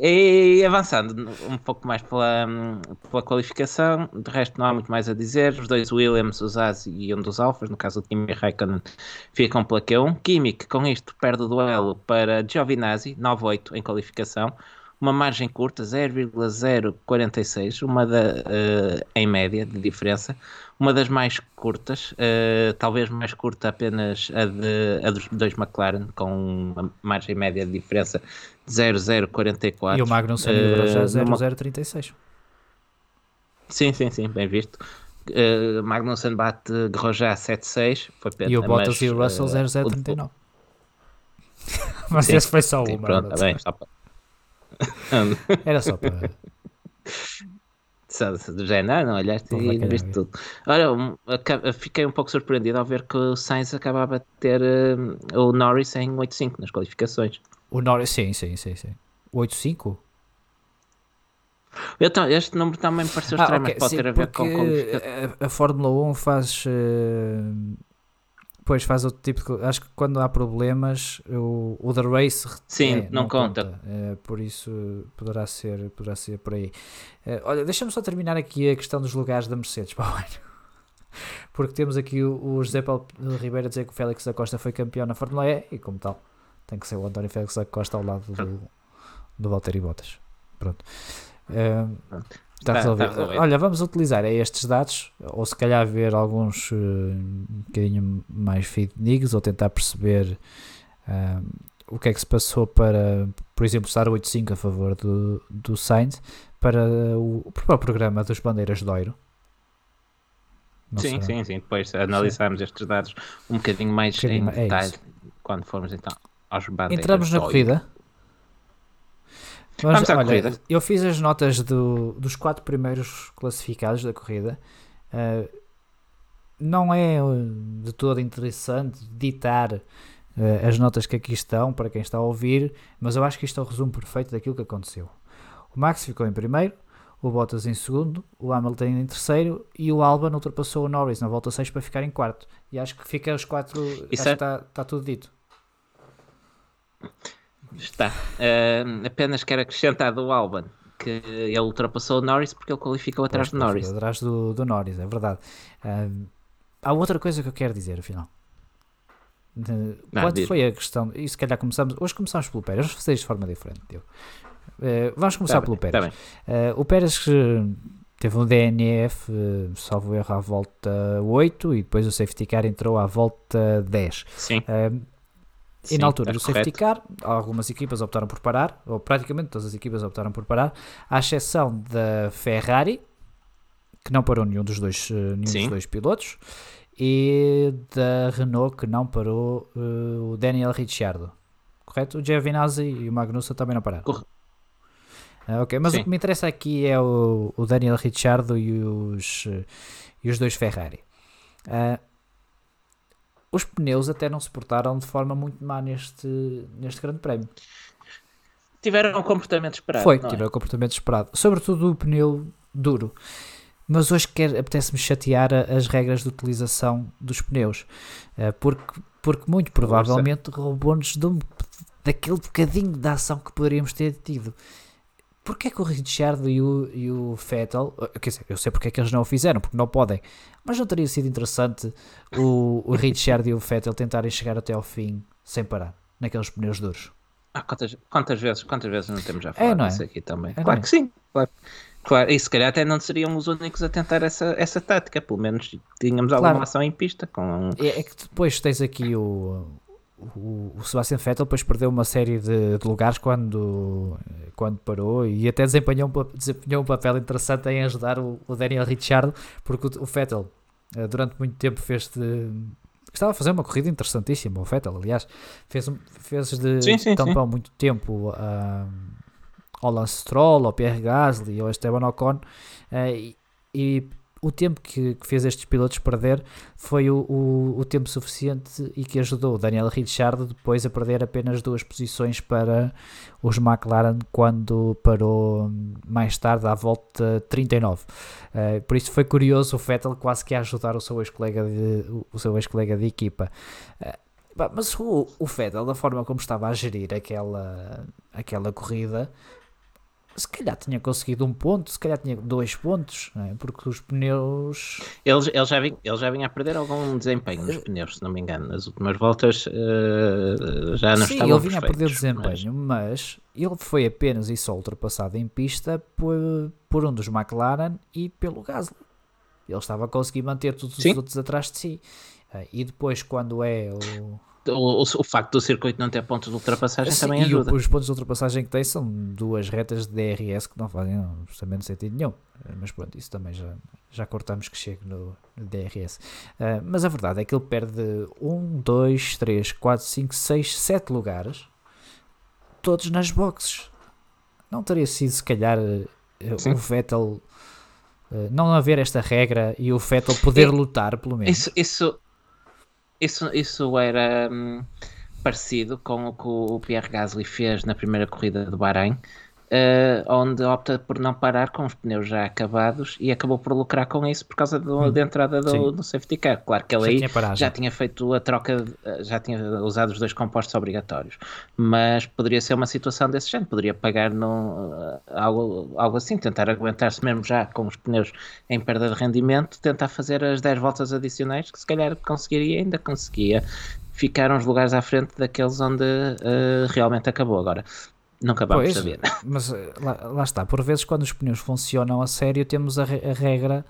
E avançando um pouco mais pela, pela qualificação, de resto não há muito mais a dizer. Os dois Williams, os As e um dos Alfas, no caso o Kimi Raikkonen, ficam pela Q1. Kimi, que com isto perde o duelo para Giovinazzi, 9-8 em qualificação. Uma margem curta, 0,046, uma da, uh, em média de diferença. Uma das mais curtas, uh, talvez mais curta apenas a, de, a dos dois McLaren, com uma margem média de diferença 0044. E o Magnussen uh, já 0036. Sim, sim, sim, bem visto. Uh, Magnussen bate Grosjean 76. Foi pena, e o Bottas mas, e o Russell uh, [laughs] 0039. mas sim, esse foi só sim, uma. Pronto, tá bem, só para... [laughs] Era só para. Do género, não, olhaste e viste tudo. Olha, fiquei um pouco surpreendido ao ver que o Sainz acabava de ter uh, o Norris em 8.5 nas qualificações. O Norris, sim, sim, sim. sim. 8.5? Eu, este número também me pareceu estranho, ah, okay. mas pode sim, ter a ver com. A, a, Fórmula 1 faz. Uh, pois faz outro tipo de. Acho que quando há problemas, o, o The Race. Sim, é, não, não, conta. conta. É, por isso poderá ser, poderá ser por aí. Uh, olha, deixa-me só terminar aqui a questão dos lugares da Mercedes [laughs] para o ano. porque temos aqui o, o José Paulo Ribeiro a dizer que o Félix da Costa foi campeão na Fórmula E e, como tal, tem que ser o António Félix da Costa ao lado do, do Valtteri Bottas. Pronto. Uh, Está tá, resolvido. Tá Olha, vamos utilizar estes dados, ou se calhar ver alguns uh, um bocadinho mais fidedignos, ou tentar perceber uh, o que é que se passou para, por exemplo, estar 8.5 a favor do, do Sainz para o, para o programa dos Bandeiras de Ouro. Não sim, será? sim, sim. Depois analisarmos estes dados um bocadinho mais um bocadinho, em é detalhe é quando formos então Entramos na corrida. Mas, Vamos à olha, corrida. Eu fiz as notas do, dos quatro primeiros classificados da corrida. Uh, não é de todo interessante ditar uh, as notas que aqui estão para quem está a ouvir, mas eu acho que isto é o resumo perfeito daquilo que aconteceu. O Max ficou em primeiro, o Bottas em segundo, o Hamilton em terceiro e o Albon ultrapassou o Norris na volta 6 para ficar em quarto. E acho que fica os quatro. Isso acho é... que está, está tudo dito. Está. Uh, apenas quero acrescentar do Albon que ele ultrapassou o Norris porque ele qualificou atrás do Norris. Atrás do, do Norris, é verdade. Uh, há outra coisa que eu quero dizer, afinal. Uh, quando foi a questão, e se calhar começamos, hoje começamos pelo Pérez, vamos fazer isto de forma diferente. Uh, vamos começar tá pelo bem, Pérez. Tá uh, o Pérez teve um DNF, uh, salvo erro, à volta 8 e depois o safety car entrou à volta 10. Sim. E Sim, na altura do safety car, algumas equipas optaram por parar, ou praticamente todas as equipas optaram por parar, à exceção da Ferrari, que não parou nenhum dos dois, eh, nenhum dos dois pilotos, e da Renault, que não parou uh, o Daniel Ricciardo. Correto? O Giovinazzi e o Magnussen também não pararam. Correto. Uh, ok, mas Sim. o que me interessa aqui é o, o Daniel Ricciardo e os, e os dois Ferrari. Uh, os pneus até não se portaram de forma muito má neste, neste grande prémio. Tiveram um comportamento esperado. Foi, tiveram é? um comportamento esperado. Sobretudo o pneu duro. Mas hoje quer, apetece-me chatear as regras de utilização dos pneus. Eh, porque, porque muito provavelmente roubou-nos daquele bocadinho de ação que poderíamos ter tido porque é que o Richard e o, e o Vettel, quer dizer, eu sei porque é que eles não o fizeram, porque não podem, mas não teria sido interessante o, o Richard e o Vettel tentarem chegar até ao fim sem parar, naqueles pneus duros? Ah, quantas, quantas vezes, quantas vezes não temos já falado é, é? aqui também? É, claro é? que sim, claro. Claro, e se calhar até não seriam os únicos a tentar essa, essa tática, pelo menos tínhamos alguma claro. ação em pista. Com... É, é que depois tens aqui o, o, o Sebastian Vettel depois perdeu uma série de, de, lugares quando, quando parou e até desempenhou um, desempenhou um papel interessante em ajudar o, o Daniel Ricciardo, porque o, o Vettel eh, durante muito tempo fez de. Estava a fazer uma corrida interessantíssima, o Vettel, aliás, fez, fez de sim, sim, tampão sim. muito tempo uh, ao Lance Stroll, ao Pierre Gasly, ao Esteban Ocon, uh, e, e o tempo que, que, fez estes pilotos perder foi o, o, o, tempo suficiente e que ajudou o Daniel Ricciardo depois a perder apenas duas posições para os McLaren quando parou mais tarde à volta 39. Uh, eh, por isso foi curioso o Vettel quase que a ajudar o seu ex-colega de, o seu ex-colega de equipa. Uh, mas o, o Vettel, da forma como estava a gerir aquela, aquela corrida, se calhar tinha conseguido um ponto, se calhar tinha dois pontos, é? porque os pneus. Ele, ele, já vinha, ele já vinha a perder algum desempenho nos pneus, se não me engano. Nas últimas voltas uh, já não Sim, estavam ele vinha a perder desempenho, mas... mas... ele foi apenas e só ultrapassado em pista por, por um dos McLaren e pelo Gasly. Ele estava a conseguir manter todos os Sim. outros atrás de si. Uh, e depois, quando é o o, o, facto do circuito não ter pontos de ultrapassagem Sim, também ajuda. E os pontos de ultrapassagem que tem são duas retas de DRS que não fazem justamente sentido nenhum. Mas pronto, isso também já, já cortamos que chegue no, no DRS. Uh, mas a verdade é que ele perde 1, 2, 3, 4, 5, 6, 7 lugares, todos nas boxes. Não teria sido, se calhar, uh, o Vettel. Não haver esta regra e o Vettel poder lutar, pelo menos. Isso, isso, isso, isso era hum, parecido com o que o Pierre Gasly fez na primeira corrida do Bahrein, uh, onde opta por não parar com os pneus já acabados e acabou por lucrar com isso por causa do, hum, da entrada do, do, safety car. Claro que ele já aí tinha já tinha feito a troca, já tinha usado os dois compostos obrigatórios, mas poderia ser uma situação desse género, poderia pagar no, uh, algo, algo assim, tentar aguentar-se mesmo já com os pneus em perda de rendimento, tentar fazer as 10 voltas adicionais que se calhar conseguiria, ainda conseguia ficaram os lugares à frente daqueles onde uh, realmente acabou. Agora, Nunca vamos pois, saber. [laughs] Mas eh, lá, lá, está, por vezes quando os pneus funcionam a sério, temos a, a regra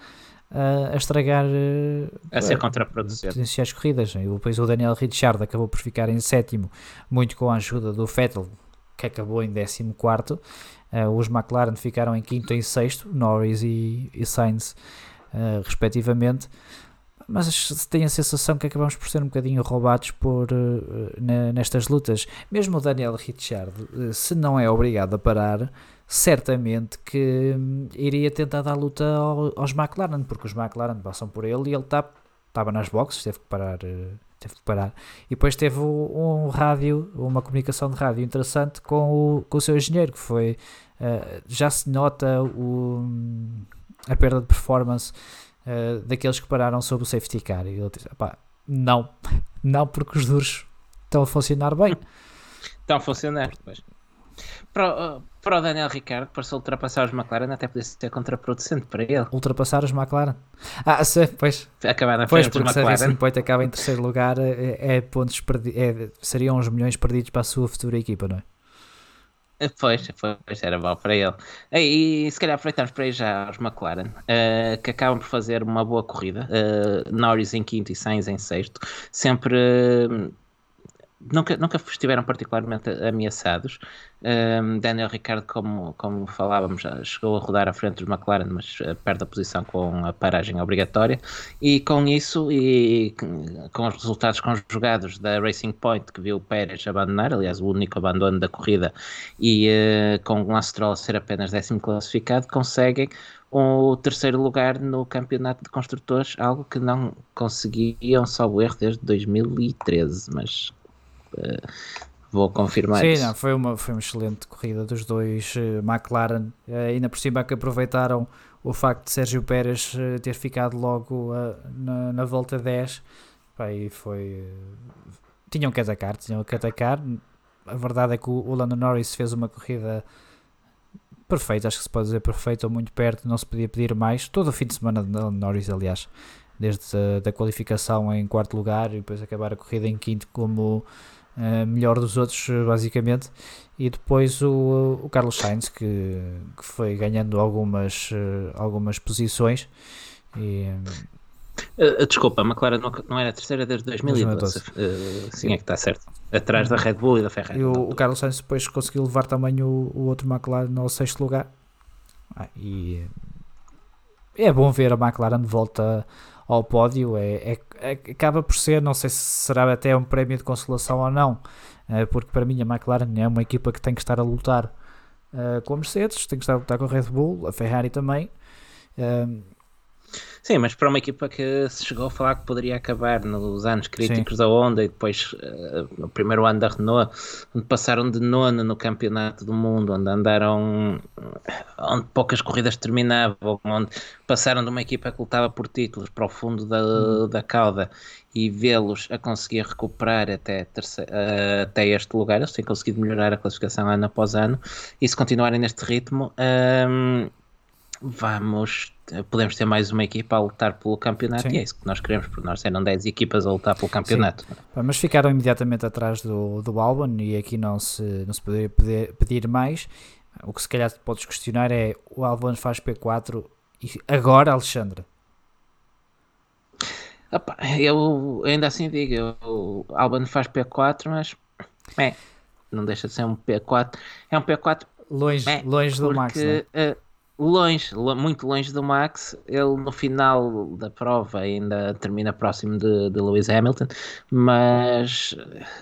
uh, a estragar uh, a ser contraproducente. potenciais corridas. E depois o Daniel Ricciardo acabou por ficar em sétimo, muito com a ajuda do Vettel, que acabou em décimo quarto. Uh, os McLaren ficaram em quinto e sexto, Norris e, e Sainz, respectivamente mas tenho a sensação que acabamos por ser um bocadinho roubados por, uh, nestas lutas. Mesmo o Daniel Ricciardo, uh, se não é obrigado a parar, certamente que um, iria tentar dar luta ao, aos McLaren, porque os McLaren passam por ele e ele estava tá, nas boxes, teve que parar. Uh, teve que parar. E depois teve um, um rádio, uma comunicação de rádio interessante com o, com o seu engenheiro, que foi. já se nota o, a perda de performance uh, daqueles que pararam sobre o safety car. E ele disse: não, [laughs] não, porque os duros estão a funcionar bem. [laughs] Estão a funcionar, depois. Para, para o Daniel Ricciardo, para se ultrapassar os McLaren, até podia ser contraproducente para ele. Ultrapassar os McLaren? Ah, sim, pois. Acabar na pois, porque se a Point acaba em terceiro lugar, é, é pontos perdi é, seriam uns milhões perdidos para a sua futura equipa, não é? [laughs] Pois, pois, era bom para ele. E, se calhar aproveitamos para ir já aos McLaren, uh, que acabam por fazer uma boa corrida. Uh, Norris em quinto e Sainz em sexto. Sempre. Uh, nunca, nunca estiveram particularmente ameaçados. Um, Daniel Ricciardo, como, como falávamos, chegou a rodar à frente dos McLaren, mas uh, perde a posição com a paragem obrigatória. E com isso, e com os resultados conjugados da Racing Point, que viu Pérez abandonar, aliás, o único abandono da corrida, e uh, com o Lance ser apenas décimo classificado, conseguem o terceiro lugar no campeonato de construtores, algo que não conseguiam, salvo erro, desde 2013, mas vou confirmar Sim, isso. Não, foi, uma, foi uma excelente corrida dos dois uh, McLaren, uh, ainda por cima que aproveitaram o facto de Sérgio Pérez ter ficado logo na, na, volta 10 Pá, e foi tinham que atacar, tinham que atacar. A verdade é que o, o Lando Norris fez uma corrida perfeita, acho que se pode dizer perfeita ou muito perto, não se podia pedir mais, todo o fim de semana de Lando Norris aliás desde a da qualificação em quarto lugar e depois acabar a corrida em quinto como uh, melhor dos outros, basicamente. E depois o, o Carlos Sainz, que, que foi ganhando algumas, uh, algumas posições. E, desculpa, a McLaren não, não, era a terceira desde 2012. 2012. Uh, sim, é que está certo. Atrás da Red Bull e da Ferrari. E o, o, Carlos Sainz depois conseguiu levar também o, o outro McLaren ao sexto lugar. Ah, e é bom ver a McLaren de volta ao pódio. É, é, é, acaba por ser, não sei se será até um prémio de consolação ou não, uh, porque para mim a McLaren é uma equipa que tem que estar a lutar uh, com a Mercedes, tem que estar a lutar com a Red Bull, a Ferrari também. Sim, mas para uma equipa que se chegou a falar que poderia acabar nos anos críticos Sim. da Honda e depois uh, no primeiro ano da Renault, onde passaram de nono no campeonato do mundo, onde andaram, onde poucas corridas terminavam, onde passaram de uma equipa que lutava por títulos para o fundo da, hum. da cauda e vê-los a conseguir recuperar até, terceiro, uh, até este lugar, eles têm conseguido melhorar a classificação ano após ano e se continuarem neste ritmo. Uh, vamos podemos ter mais uma equipa a lutar pelo campeonato Sim. e é isso que nós queremos, porque nós eram 10 equipas a lutar pelo campeonato. Sim. Mas ficaram imediatamente atrás do, do Albon e aqui não se, não se poderia pedir, pedir mais. O que se calhar podes questionar é o Albon faz P4 e agora Alexandre? Opa, eu ainda assim digo, o Albon faz P4, mas é, não deixa de ser um P4. É um P4 longe, é, longe do Max. Né? Uh, longe, muito longe do Max. Ele no final da prova ainda termina próximo de, de Lewis Hamilton, mas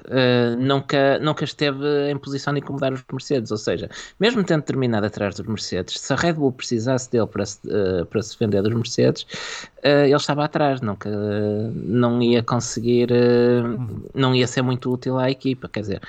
uh, nunca, nunca esteve em posição de incomodar os Mercedes. Ou seja, mesmo tendo terminado atrás dos Mercedes, se a Red Bull precisasse dele para se, uh, para se defender dos Mercedes, uh, ele estava atrás, nunca não ia conseguir, não ia ser muito útil à equipa. Quer dizer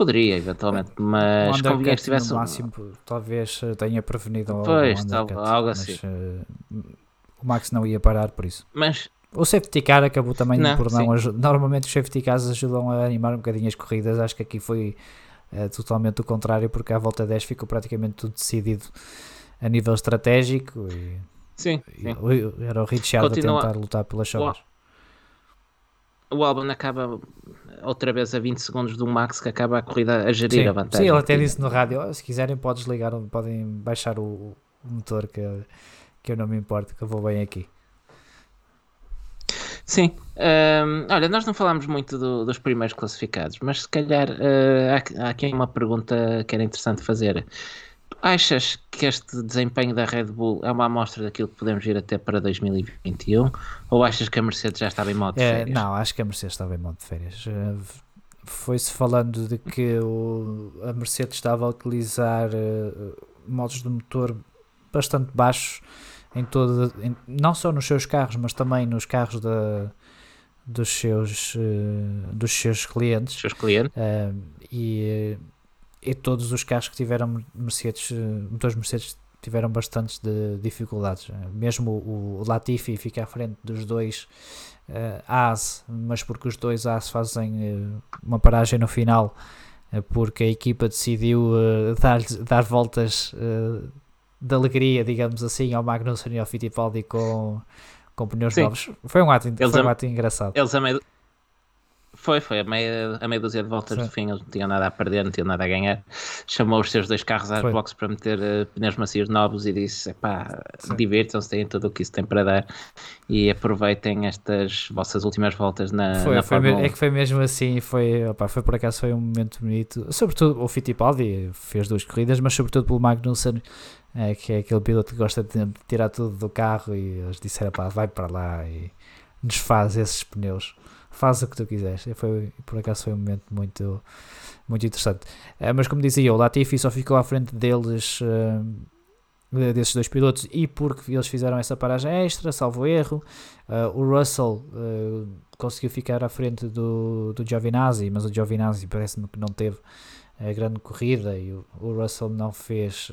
Poderia, eventualmente, mas convinha que tivesse. No máximo, talvez tenha prevenido pois, tal, algo assim. Mas, uh, o Max não ia parar por isso. Mas. O safety car acabou também não, por não ajudar. Normalmente os safety cars ajudam a animar um bocadinho as corridas. Acho que aqui foi uh, totalmente o contrário, porque à volta 10 ficou praticamente tudo decidido a nível estratégico. E, sim, sim. E, era o Richard Continua... a tentar lutar pelas chaves o álbum acaba outra vez a 20 segundos do Max que acaba a corrida a gerir sim, a vantagem. Sim, ele até disse no rádio: oh, se quiserem, podes ligar, podem baixar o, o, motor que, que eu não me importo, que eu vou bem aqui. Sim, um, olha, nós não falámos muito do, dos primeiros classificados, mas se calhar uh, há, há aqui uma pergunta que era interessante fazer. Achas que este desempenho da Red Bull é uma amostra daquilo que podemos vir até para 2021? Ou achas que a Mercedes já estava em modo de é, férias? É, não, acho que a Mercedes estava em modo de férias. Eh, foi-se falando de que o, a Mercedes estava a utilizar uh, modos de motor bastante baixos em todo, em, não só nos seus carros, mas também nos carros da, dos seus, uh, dos seus clientes. Seus clientes. Uh, e e todos os carros que tiveram Mercedes, eh, motores Mercedes tiveram bastantes de dificuldades. Eh, mesmo o, Latifi fica à frente dos dois uh, AS, mas porque os dois AS fazem uh, uma paragem no final, uh, porque a equipa decidiu dar, dar voltas de alegria, digamos assim, ao Magnussen e ao Fittipaldi com, com pneus Sim. novos. Foi um ato, foi um ato engraçado. Eles foi, foi a meia, a meia dúzia de voltas Sim. do fim, eles não tinham nada a perder, não tinham nada a ganhar. Chamou os seus dois carros às boxes para meter uh, pneus macios novos e disse: pá, divirtam-se, têm tudo o que isso tem para dar e aproveitem estas vossas últimas voltas na, foi, na foi É que foi mesmo assim, foi, opa, foi por acaso foi um momento bonito. Sobretudo o Fittipaldi fez duas corridas, mas sobretudo pelo Magnussen. É, que é aquele piloto que gosta de tirar tudo do carro e eles disseram pá, vai para lá e desfaz esses pneus faz o que tu quiseres. Foi, por acaso foi um momento muito, muito interessante. Uh, mas como dizia, o Latifi só ficou à frente deles, uh, desses dois pilotos, e porque eles fizeram essa paragem extra, salvo erro. Uh, o Russell conseguiu ficar à frente do, do Giovinazzi, mas o Giovinazzi parece-me que não teve a grande corrida e o, o Russell não fez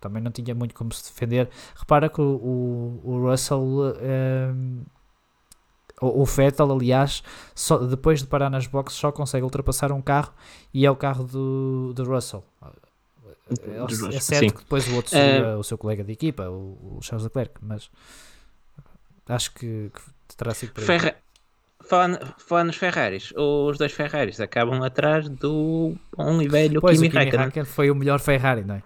também não tinha muito como se defender. Repara que o, o, o Russell o, o Vettel, aliás, só, depois de parar nas boxes, só consegue ultrapassar um carro e é o carro do, do Russell. É, é certo Sim. que depois o outro seria uh, o seu colega de equipa, o, o Charles Leclerc, mas acho que, que terá sido para Ferra falando, falando nos Ferraris, os dois Ferraris acabam atrás do bom e velho pois, Kimi, Kimi Raikkonen. foi o melhor Ferrari, não é?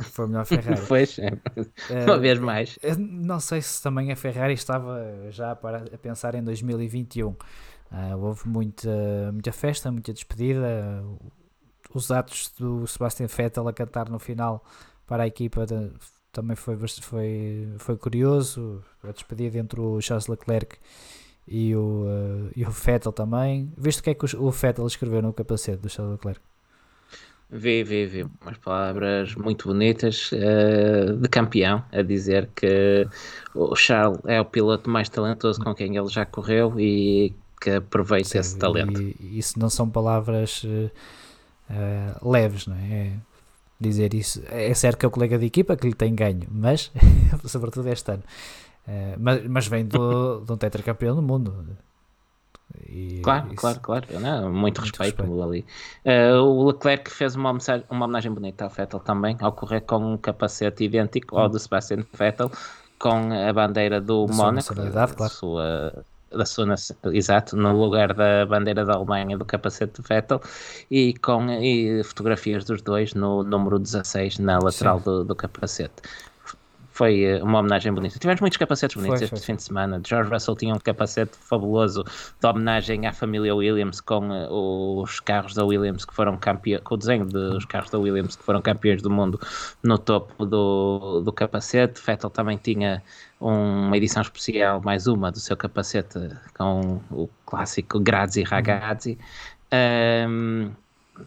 [laughs] Foi melhor Ferrari. pois, é. uma vez mais. Não sei se também a Ferrari estava já para, a pensar em 2021. Uh, ah, houve muita, muita festa, muita despedida. Os atos do Sebastian Vettel a cantar no final para a equipa de, também foi, foi, foi curioso. A despedida entre o Charles Leclerc e o, uh, e o Vettel também. Viste o que é que o, o Vettel escreveu no capacete do Charles Leclerc? Vê, vê, vê. Umas palavras muito bonitas uh, de campeão, a dizer que o Charles é o piloto mais talentoso com quem ele já correu e que aproveita Sim, esse talento. E isso não são palavras uh, uh, leves, não é? é? Dizer isso. É certo que é o colega de equipa que lhe tem ganho, mas, [laughs] sobretudo este ano. mas, mas vem do, de um tetracampeão do mundo. E claro, isso, claro, claro. Não, muito, muito respeito, respeito. ali. Uh, o Leclerc fez uma, uma homenagem bonita ao Vettel também, ao correr com um capacete idêntico ao hum. do Sebastian Vettel, com a bandeira do da Mónaco, da claro. sua, da sua exato, no lugar da bandeira da Alemanha do capacete de Vettel e com e fotografias dos dois no número 16 na lateral do, do capacete foi eh, uma homenagem bonita. Tivemos muitos capacetes bonitos foi, este foi. fim de semana. George Russell tinha um capacete fabuloso de homenagem à família Williams com uh, os carros da Williams que foram campeões, com o desenho dos carros da Williams que foram campeões do mundo no topo do, do capacete. Vettel também tinha uma edição especial, mais uma, do seu capacete com o clássico Grazi Ragazzi. Um,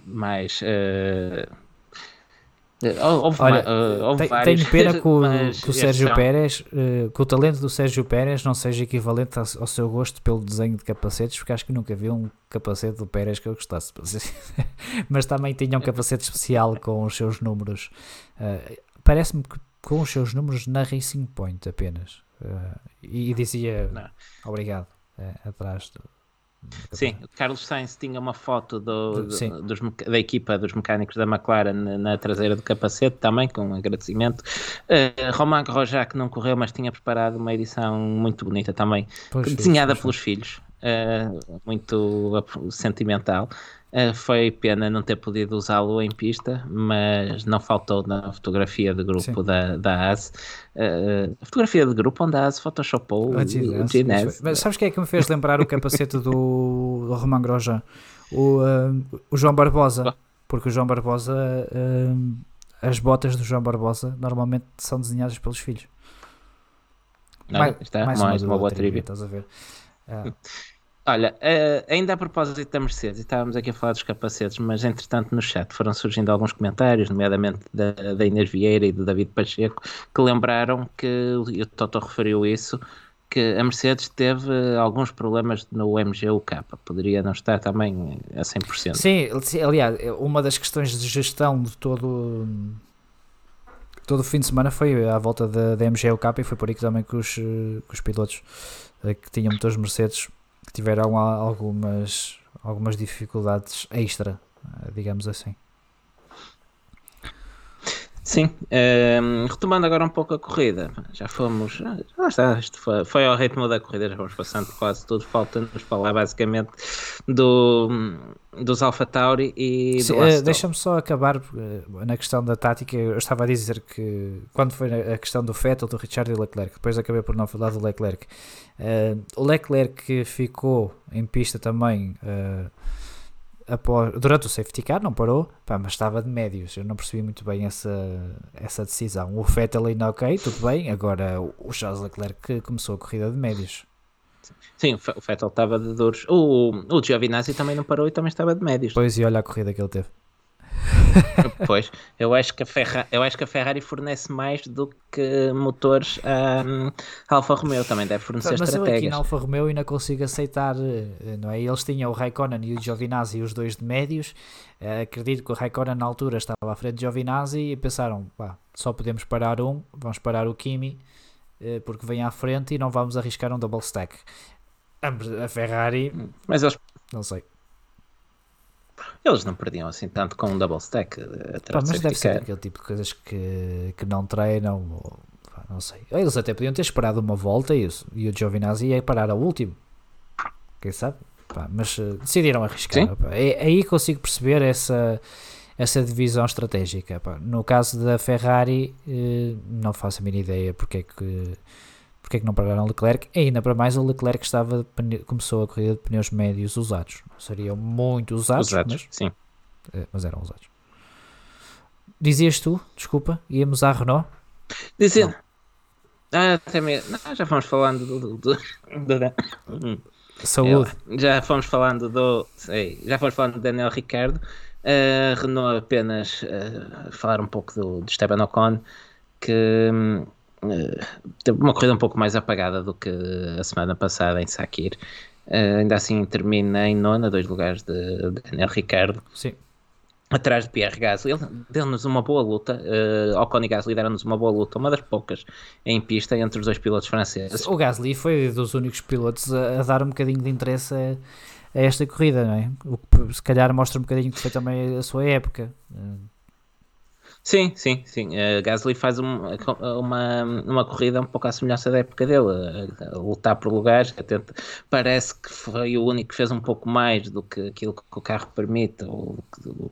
mas uh, Houve, Olha, uh, houve vários, tenho pena [laughs] que o, que o Sérgio são... Pérez, uh, que o talento do Sérgio Pérez não seja equivalente ao, ao, seu gosto pelo desenho de capacetes, porque acho que nunca vi um capacete do Pérez que eu gostasse. [laughs] Mas também tinha um capacete especial com os seus números. Uh, Parece-me que com os seus números na Racing Point apenas. e, e, dizia não. obrigado atrás do, Sim, Carlos Sainz tinha uma foto do, do, dos, da equipa dos mecânicos da McLaren na, traseira do capacete também, com um agradecimento. Uh, Romain que não correu, mas tinha preparado uma edição muito bonita também, pois desenhada pois pelos filhos, uh, muito sentimental. Uh, foi pena não ter podido usá-lo em pista, mas não faltou na fotografia de grupo da, da AS. Uh, a fotografia de grupo onde a AS photoshopou o Ginés. Mas sabes quem é que me fez lembrar o capacete do, [laughs] do Grosjean? O, uh, o João Barbosa. Porque o João Barbosa, as botas do João Barbosa normalmente são desenhadas pelos filhos. Não, mais, está, mais, mais uma, uma boa trivia. Estás a ver? [laughs] Olha, uh, ainda a propósito da Mercedes, estávamos aqui a falar dos capacetes, mas entretanto no chat foram surgindo alguns comentários, nomeadamente da, da Inês Vieira e do David Pacheco, que lembraram que, e o Toto referiu isso, que a Mercedes teve alguns problemas no MGUK, poderia não estar também a 100%. Sim, aliás, uma das questões de gestão de todo todo o fim de semana foi à volta da, MGUK e foi por aí que também que os, que os pilotos eh, que tinham motores Mercedes que tiveram algumas, algumas dificuldades extra, eh, digamos assim. Sim, um, ehm, retomando agora um pouco a corrida, já fomos, já está, isto foi, foi ao ritmo da corrida, já vamos passando quase tudo, falta-nos falar basicamente do, dos Alpha Tauri e Sim, do uh, Deixa-me só acabar uh, na questão da tática, eu estava a dizer que quando foi a questão do Vettel, do Richard e Leclerc, depois acabei por não falar do Leclerc, uh, o Leclerc ficou em pista também após, durante o safety car, não parou, pá, mas estava de médios. Eu não percebi muito bem essa, essa decisão. O Vettel ainda ok, tudo bem. Agora o Charles Leclerc começou a corrida de médios. Sim, o Vettel estava de duros. O, o Giovinazzi também não parou e também estava de médios. Pois, e olha a corrida que ele teve. [laughs] pois, eu acho, que a Ferrari, eu acho que a Ferrari fornece mais do que motores a um, Alfa Romeo, também deve fornecer Mas estratégias. Mas eu aqui na Alfa Romeo ainda consigo aceitar, eh, não é? Eles tinham o Raikkonen e o Giovinazzi, os dois de médios. Uh, acredito que o Raikkonen na altura estava à frente de Giovinazzi e pensaram, pá, só podemos parar um, vamos parar o Kimi, uh, porque vem à frente e não vamos arriscar um double stack. A Ferrari... Mas eles... Não sei eles não perdiam assim tanto com um double stack. Eh, pá, mas deve ser aquele tipo de coisas que, que não treinam. Ou, pá, não sei. Eles até podiam ter esperado uma volta e, e o Giovinazzi ia parar ao último. Quem sabe? Pá, mas uh, decidiram arriscar. É, aí consigo perceber essa, essa divisão estratégica. No caso da Ferrari, uh, não faço a mínima ideia porque é que porque é que não pararam Leclerc? E ainda para mais o Leclerc estava começou a corrida de pneus médios usados. Seriam muito usados, usados mas, sim. Eh, mas eram usados. Dizias tu, desculpa, íamos à Renault? Dizendo. Ah, até mesmo. Não, já fomos falando do. do, do, do Saúde. já fomos falando do. Sei, já fomos falando do Daniel Ricardo. Uh, Renault apenas uh, falar um pouco do, do Esteban Ocon que hum, teve uma corrida um pouco mais apagada do que a semana passada em Sakir. Uh, ainda assim termina em nona, dois lugares de Daniel Ricardo. Sim. Atrás de Pierre Gasly, ele deu-nos uma boa luta. Uh, Ocon e Gasly deram-nos uma boa luta, uma das poucas em pista entre os dois pilotos franceses. O Gasly foi dos únicos pilotos a, a dar um bocadinho de interesse a, a, esta corrida, não é? O que se calhar mostra um bocadinho que foi também a sua época. Uh, Sim, sim, sim. Uh, Gasly faz um, uma, uma corrida um pouco à semelhança da época dele, a, a lutar por lugares. Tenta, parece que foi o único que fez um pouco mais do que aquilo que o carro permite, ou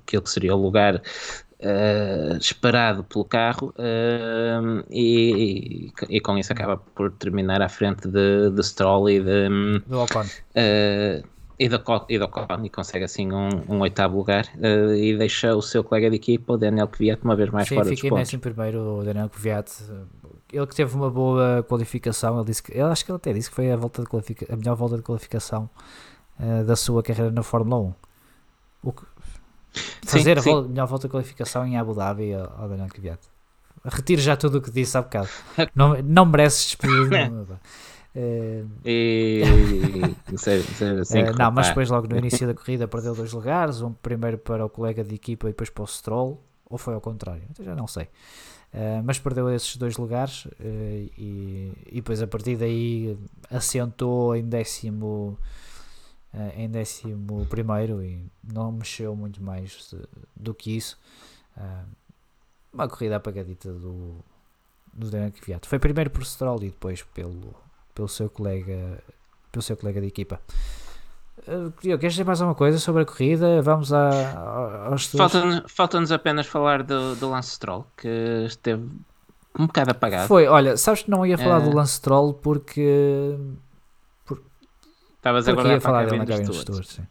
aquilo que seria o lugar uh, esperado pelo carro, uh, e, e, e, com isso acaba por terminar à frente de, de Stroll e de. Do Ocon do, e do Ocon e consegue assim um, um oitavo lugar uh, e deixa o seu colega de equipa, o Daniel Kvyat, uma vez mais Sim, fora dos pontos. em primeiro, o Daniel Kvyat. Ele que teve uma boa qualificação, ele disse que, eu acho que ele até disse que foi a, volta de a melhor volta de qualificação uh, da sua carreira na Fórmula 1. O que, Fazer sim, a melhor volta de qualificação em Abu Dhabi ao, ao Daniel Kvyat. Retiro já tudo o que disse há bocado. [laughs] Não, não mereces despedir. [laughs] não, E, mas depois logo no início da corrida perdeu dois lugares, um primeiro para o colega de equipa e depois para o Stroll, ou foi ao contrário, então já não sei. Eh, mas perdeu esses dois lugares eh, e, e depois a partir daí assentou em décimo eh, em décimo primeiro e não mexeu muito mais de- do que isso. Uma corrida apagadita do, do Daniel Kvyat. Foi primeiro por Stroll e depois pelo, pelo seu colega pelo seu colega de equipa. Uh, Diogo, queres dizer mais alguma coisa sobre a corrida? Vamos a, a- aos Falta-nos falta-nos apenas falar do, do Lance Stroll, que esteve um bocado apagado. Foi, olha, sabes que não ia falar Eh. do Lance Stroll porque, Estavas a ia guardar para falar a dele na cabine. Stewards, sim.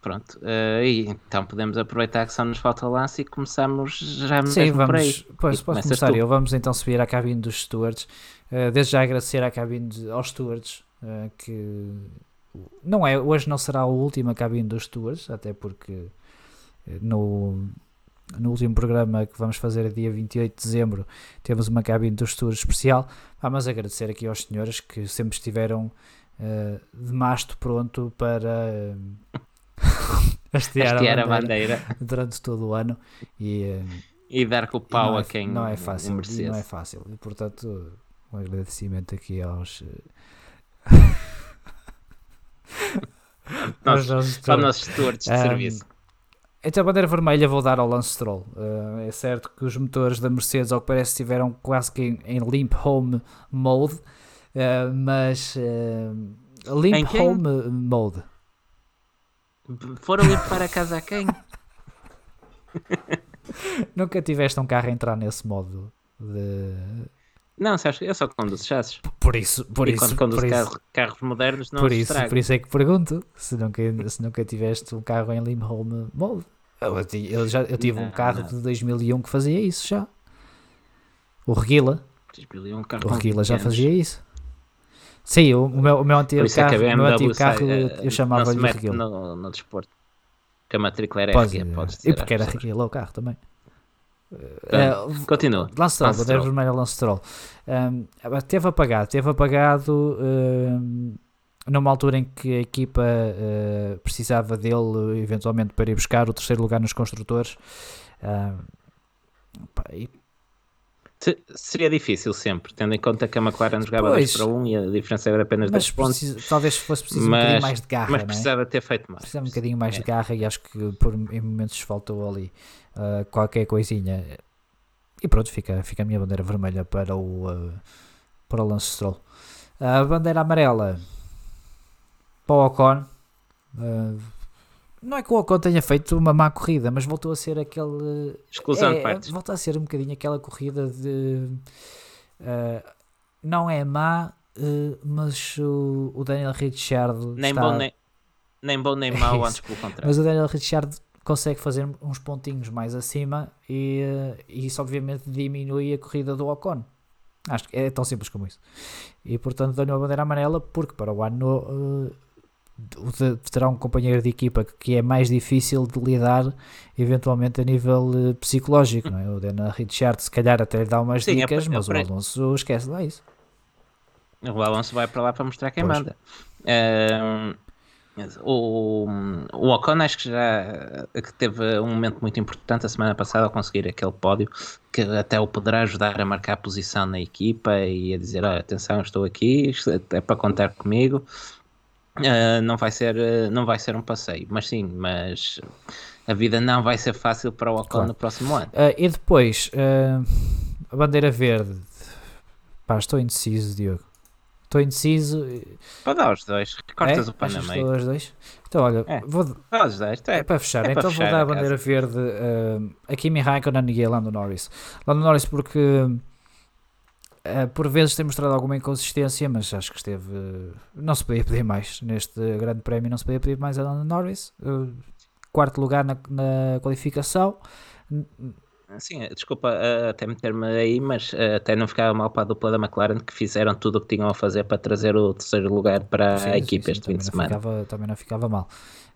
Pronto, eh, e então podemos aproveitar que só nos falta o lance e começamos já Sim, mesmo por aí. vamos, pois, posso começar tu. eu. Vamos então subir à cabine dos stewards. Uh, desde já agradecer à cabine de- aos stewards uh, que não é, hoje não será a última cabine dos stewards, até porque uh, no, no último programa que vamos fazer dia 28 de dezembro temos uma cabine dos stewards especial. Ah, mas agradecer aqui aos senhores que sempre estiveram uh, de masto pronto para uh, hastear, [laughs] Hastear a a bandeira bandeira [laughs] durante todo o ano e uh, e dar com o pau é, a quem não é fácil, merecesse. não é fácil. E, portanto, um agradecimento aqui aos eh, [laughs] aos Nossos- stewards. de Ahm, serviço. Então a bandeira vermelha vou dar ao Lance Stroll. Eh, é certo que os motores da Mercedes, ao que parece, estiveram quase que em, em limp home mode, eh, mas eh, limp home mode. Foram limpar a casa a quem? [laughs] Nunca tiveste um carro a entrar nesse modo de... Não, sabes eu só conduzo chassis. Por isso, por e isso, quando conduzo por isso, carro- carros modernos não por isso, estrago. por isso é que pergunto se nunca, se nunca tiveste um carro em limp home mode. Eu, eu já, eu tive um Não, carro não. de 2001 que fazia isso já. O Reguila, 2001, carro o Reguila já 20 anos. fazia isso. Sim, o, meu, o meu antigo isso é que carro, o meu antigo sai, carro eu, chamava-lhe mete Reguila. no, no desporto. Que a matrícula era Podes RG, dizer. podes E dizer. porque às era. Reguila o carro também. Pronto, Continua. Lance Lance bandeira Stroll. vermelha Lance Stroll. Um, teve apagado, teve apagado um, numa altura em que a equipa uh, precisava dele eventualmente para ir buscar o terceiro lugar nos construtores. Um, e Seria difícil sempre, tendo em conta que a McLaren jogava Pois. 2 para 1 e a diferença era apenas 10 mas pontos. precisa- talvez fosse preciso um Mas- bocadinho mais de garra, Mas é? precisava ter feito mais. Precisava um bocadinho mais de É. garra e acho que por, em momentos faltou ali uh, qualquer coisinha. E pronto, fica, fica a minha bandeira vermelha para o, uh, para o Lance Stroll. A bandeira amarela para o Ocon. Uh, não é que o Ocon tenha feito uma má corrida, mas voltou a ser aquele. Exclusão de é, partes. volta a ser um bocadinho aquela corrida de. uh, não é má, uh, mas o, o Daniel Ricciardo. Nem está, bom nem, nem bom nem [laughs] É mau, antes pelo contrário. mas o Daniel Ricciardo consegue fazer uns pontinhos mais acima e, eh, e isso obviamente diminui a corrida do Ocon. Acho que é tão simples como isso. E portanto dou-lhe uma bandeira amarela porque para o ano eh, de- terá um companheiro de equipa que- é mais difícil de lidar eventualmente a nível eh, psicológico. Não é? O Daniel Ricciardo se calhar até lhe dá umas Sim, é dicas, é mas por o. Alonso esquece lá isso. O Alonso vai para lá para mostrar quem Pois. manda. O, o Ocon acho que já que teve um momento muito importante a semana passada ao conseguir aquele pódio que até o poderá ajudar a marcar a posição na equipa e a dizer, "Olha, atenção, estou aqui, isto é para contar comigo. Ah, não vai ser ah, não vai ser um passeio, mas sim, mas a vida não vai ser fácil para o Ocon Claro. no próximo ano. Ah, e depois, a bandeira verde. Pá, estou indeciso, Diogo. Estou indeciso. Para dar os dois, cortas é? o pano meio. os dois? Então, olha, É. vou, os dois, é, é, para fechar. é para então fechar vou dar a bandeira verde ah, a Kimi Raikkonen e a Lando Norris. Lando Norris porque ah, por vezes tem mostrado alguma inconsistência, mas acho que esteve. ah, não se podia pedir mais neste grande prémio, não se podia pedir mais a Lando Norris. Ah, quarto lugar na, na qualificação. N- Sim, desculpa uh, até meter-me aí, mas até não ficava mal para a dupla da McLaren que fizeram tudo o que tinham a fazer para trazer o terceiro lugar para Sim, a sim, equipe sim, este fim também de não semana. Ficava, também não ficava mal.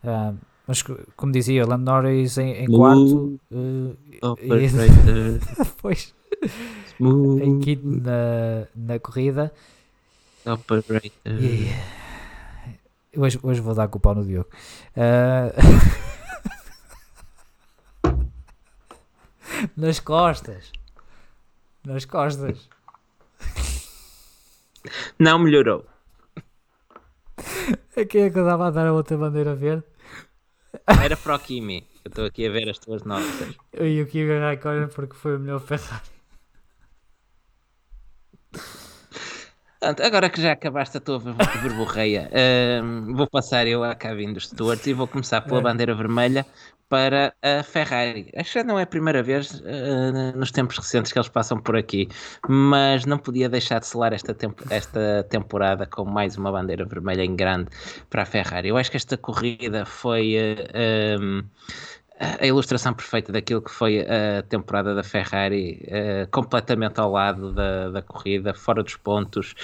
Ah, Mas como dizia, Lando Norris em, em quarto. Uh, Operator. [laughs] pois. Smooth Em quinto na, na corrida. Operator. E, hoje, hoje vou dar com o pau no Diogo. Ah, [laughs] nas costas. Nas costas. Não melhorou. A quem é que eu dava a dar a outra bandeira verde? Era para o Kimi. Eu estou aqui a ver as tuas notas. Eu e o Kimi Raikkonen porque foi o melhor Ferrari. Agora que já acabaste a tua ver- verborreia, hum, vou passar eu à cabine dos stewards e vou começar pela É. bandeira vermelha para a Ferrari. Acho que já não é a primeira vez eh, nos tempos recentes que eles passam por aqui, mas não podia deixar de selar esta, tempo- esta temporada com mais uma bandeira vermelha em grande para a Ferrari. Eu acho que esta corrida foi eh, hum, a ilustração perfeita daquilo que foi a temporada da Ferrari, eh, completamente ao lado da, da corrida, fora dos pontos,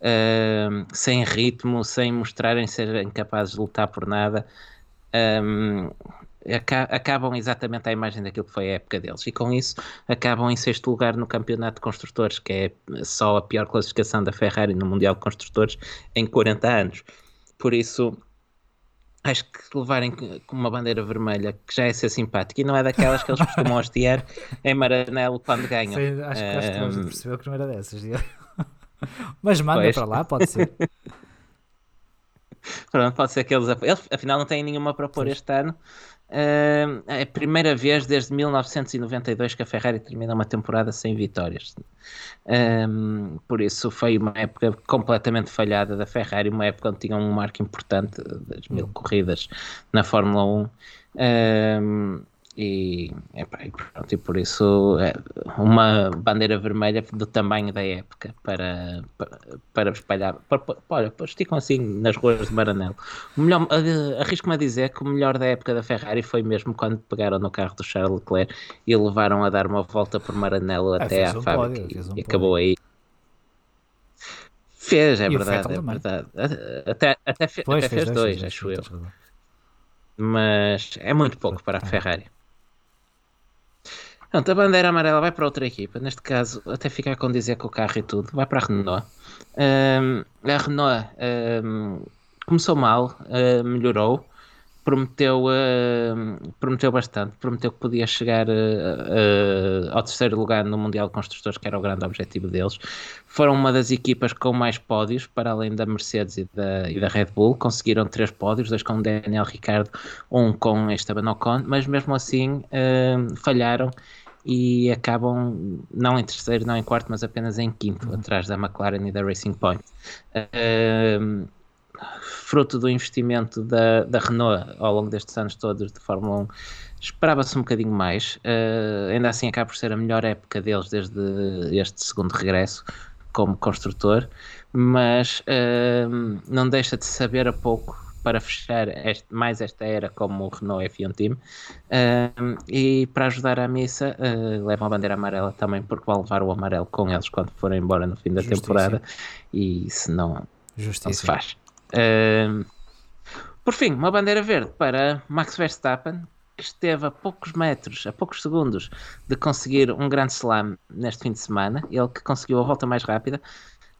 eh, sem ritmo, sem mostrarem serem capazes de lutar por nada. Um, aca- acabam exatamente à imagem daquilo que foi a época deles, e com isso acabam em sexto lugar no campeonato de construtores, que é só a pior classificação da Ferrari no Mundial de Construtores em 40 anos. Por isso, acho que levarem com uma bandeira vermelha, que já é ser simpático, e não é daquelas que eles costumam hastear em Maranello quando ganham. Foi- acho que acho que percebeu que não era dessas. [laughs] Mas manda Pois. para lá, pode ser. [laughs] Pronto, pode ser que eles, eles afinal não têm nenhuma para pôr este ano. É a primeira vez desde 1992 que a Ferrari termina uma temporada sem vitórias. Ahm, por isso foi uma época completamente falhada da Ferrari, uma época onde tinham um marco importante das mil corridas na Fórmula 1. Ahm, e, epá, e pronto, e por isso é, uma bandeira vermelha do tamanho da época para, para, para espalhar. Para, para, olha, esticam assim nas ruas de Maranello. Melhor, eh, Arrisco-me a dizer que o melhor da época da Ferrari foi mesmo quando pegaram no carro do Charles Leclerc e levaram a dar uma volta por Maranello até fez à um fábrica pódio, fez um e acabou aí. Fez, é E verdade, é verdade. Até, até, fe- Pois, até fez dois, fez acho eu. Mas é muito pouco para a. Ferrari. Pronto, a bandeira amarela vai para outra equipa. Neste caso, até ficar com dizer com o carro e tudo, vai para a Renault. Ahm, a Renault ahm, começou mal, ah, melhorou, prometeu, ahm, prometeu bastante, prometeu que podia chegar ah, ao terceiro lugar no Mundial de Construtores, que era o grande objetivo deles. Foram uma das equipas com mais pódios, para além da Mercedes e da, e da Red Bull. Conseguiram três pódios, dois com Daniel Ricciardo, um com Esteban Ocon, mas mesmo assim falharam e acabam não em terceiro, não em quarto, mas apenas em quinto, atrás da McLaren e da Racing Point. Ahm, fruto do investimento da, da Renault ao longo destes anos todos de Fórmula 1, esperava-se um bocadinho mais. Ah, ainda assim, acaba por ser a melhor época deles desde este segundo regresso como construtor, mas ahm, não deixa de saber a pouco para fechar este- mais esta era como o Renault F1 Team Um, e para ajudar a missa uh, levam a bandeira amarela também porque vão levar o amarelo com eles quando forem embora no fim da Justíssimo. temporada e se não, não se Justiça. faz Um, por fim, uma bandeira verde para Max Verstappen que esteve a poucos metros, a poucos segundos de conseguir um grande slam neste fim de semana, ele que conseguiu a volta mais rápida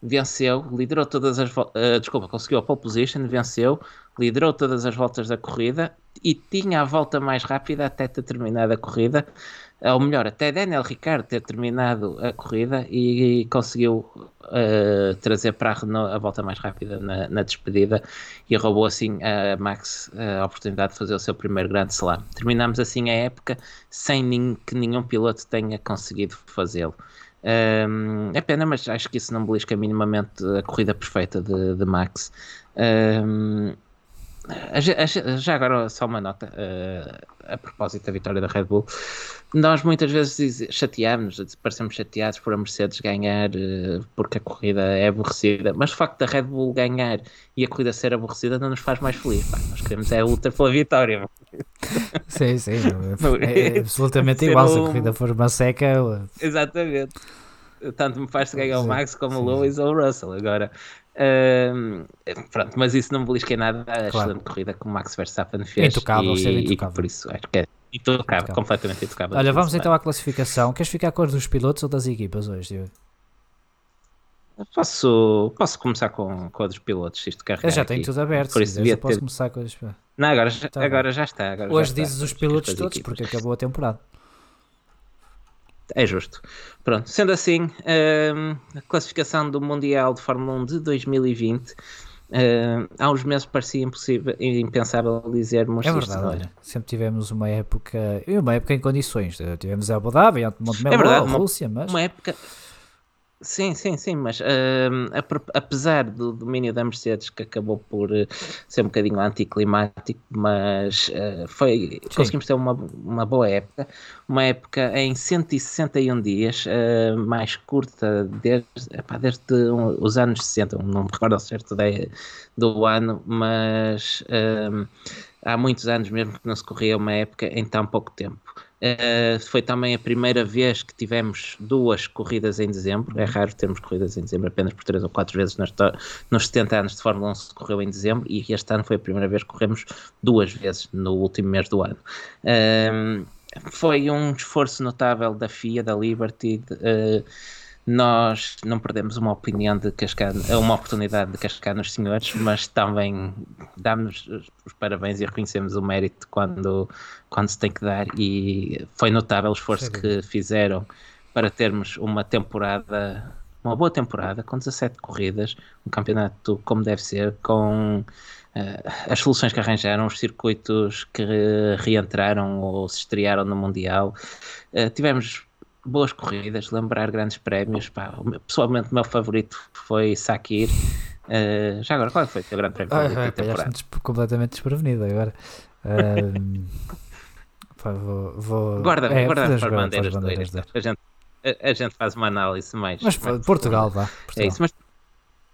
venceu, liderou todas as uh, desculpa, conseguiu a pole position, venceu, liderou todas as voltas da corrida e tinha a volta mais rápida até ter terminado a corrida, ou melhor, até Daniel Ricciardo ter terminado a corrida e, conseguiu uh, trazer para a Renault a volta mais rápida na, na despedida e roubou assim a Max a oportunidade de fazer o seu primeiro grande slam. Terminamos assim a época sem que nenhum piloto tenha conseguido fazê-lo. Um, é pena, mas acho que isso não belisca minimamente a corrida perfeita de, de Max. Um, já agora, só uma nota uh, a propósito da vitória da Red Bull. Nós muitas vezes chateamos-nos, parecemos chateados por a Mercedes ganhar uh, porque a corrida é aborrecida, mas o facto da Red Bull ganhar e a corrida ser aborrecida não nos faz mais feliz. pá. Nós queremos é a luta pela vitória. [laughs] Sim, sim. [laughs] É, é absolutamente igual. Se a um- corrida for uma seca, Exatamente. Tanto me faz ganhar o Max como o Lewis ou o Russell. Agora, Uh, pronto, mas isso não me belisquei nada. A claro. excelente corrida que o Max Verstappen fez. Intocável, e, e por isso acho que é intocável, completamente intocável. Olha, vamos então à classificação. Queres ficar com os dos pilotos ou das equipas hoje, Diogo? Posso, posso começar com, com a dos pilotos, isto Eu já tenho tudo aberto, por isso devia posso ter... começar com os Não, agora, já, tá agora já está. Agora Hoje já dizes está, os pilotos todos, porque acabou a temporada. É justo. Pronto, sendo assim, hum, a classificação do Mundial de Fórmula 1 de 2020 Uh, há uns meses parecia impossível, impensável dizermos É verdade, olha, sempre tivemos uma época, uma época em condições, tivemos a Abu Dhabi, Montemelo, é verdade, a Rússia, mas... Uma época, Sim, sim, sim, mas uh, apesar do domínio da Mercedes que acabou por uh, ser um bocadinho anticlimático, mas uh, foi, conseguimos ter uma, uma boa época, uma época em 161 dias, uh, mais curta desde, epá, desde os anos 60, não me recordo certo do ano, mas há muitos anos mesmo que não se corria uma época em tão pouco tempo. Uh, foi também a primeira vez que tivemos duas corridas em dezembro. É raro termos corridas em dezembro, apenas por três ou quatro vezes nos, nos 70 anos de Fórmula 1 se correu em dezembro e este ano foi a primeira vez que corremos duas vezes no último mês do ano. Uh, foi um esforço notável da FIA, da Liberty. De, uh, nós não perdemos uma opinião de cascar, uma oportunidade de cascar nos senhores, mas também damos os parabéns e reconhecemos o mérito quando, quando se tem que dar e foi notável o esforço Sim. que fizeram para termos uma temporada, uma boa temporada, com 17 corridas, um campeonato como deve ser, com uh, as soluções que arranjaram, os circuitos que reentraram ou se estrearam no Mundial. Uh, tivemos boas corridas, lembrar grandes prémios. Pá, pessoalmente, o meu favorito foi Sakir. Uh, já agora, qual foi o teu grande prémio? Ah, da temporada? completamente desprevenido agora. Uh, [laughs] pá, vou, vou... Guarda, é, guarda para bandeiras, bandeiras de a, gente, a, a, gente faz uma análise mais. Mas mais Portugal, vá. É isso, mas.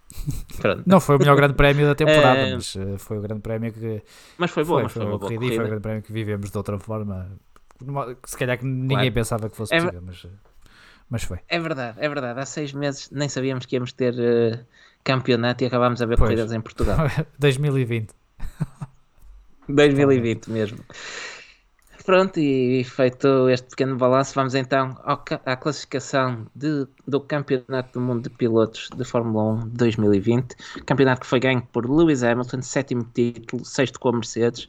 [laughs] Não foi o melhor grande prémio da temporada, uh, mas foi o grande prémio que. Mas foi bom, foi, mas foi, foi uma, boa corrida, corrida. foi o grande prémio que vivemos de outra forma se calhar que ninguém claro. pensava que fosse é, possível, mas, mas foi. É verdade, é verdade. Há seis meses nem sabíamos que íamos ter uh, campeonato e acabámos a ver pois. corridas em Portugal. [laughs] 2020. 2020 mesmo. Pronto, e feito este pequeno balanço, vamos então à classificação de, do Campeonato do Mundo de Pilotos de Fórmula 1 de 2020. Campeonato que foi ganho por Lewis Hamilton, sétimo título, sexto com a Mercedes,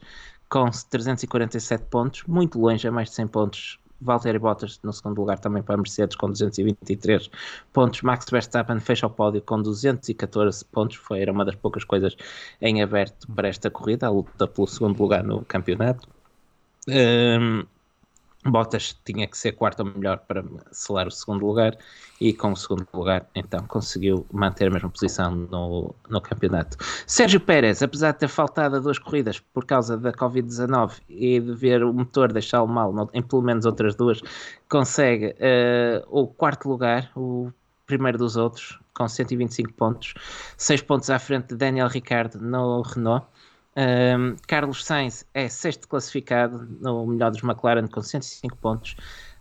com 347 pontos, muito longe, a mais de 100 pontos. Valtteri Bottas no segundo lugar também para a Mercedes com 223 pontos. Max Verstappen fecha o pódio com 214 pontos. Foi era uma das poucas coisas em aberto para esta corrida, a luta pelo segundo lugar no campeonato. Um, Bottas tinha que ser quarto ou melhor para selar o segundo lugar e com o segundo lugar então conseguiu manter a mesma posição no, no campeonato. Sérgio Pérez, apesar de ter faltado a duas corridas por causa da Covid-19 e de ver o motor deixá-lo mal em pelo menos outras duas, consegue uh, o quarto lugar, o primeiro dos outros, com 125 pontos, 6 pontos à frente de Daniel Ricciardo no Renault. Um, Carlos Sainz é sexto classificado, no melhor dos McLaren, com 105 pontos.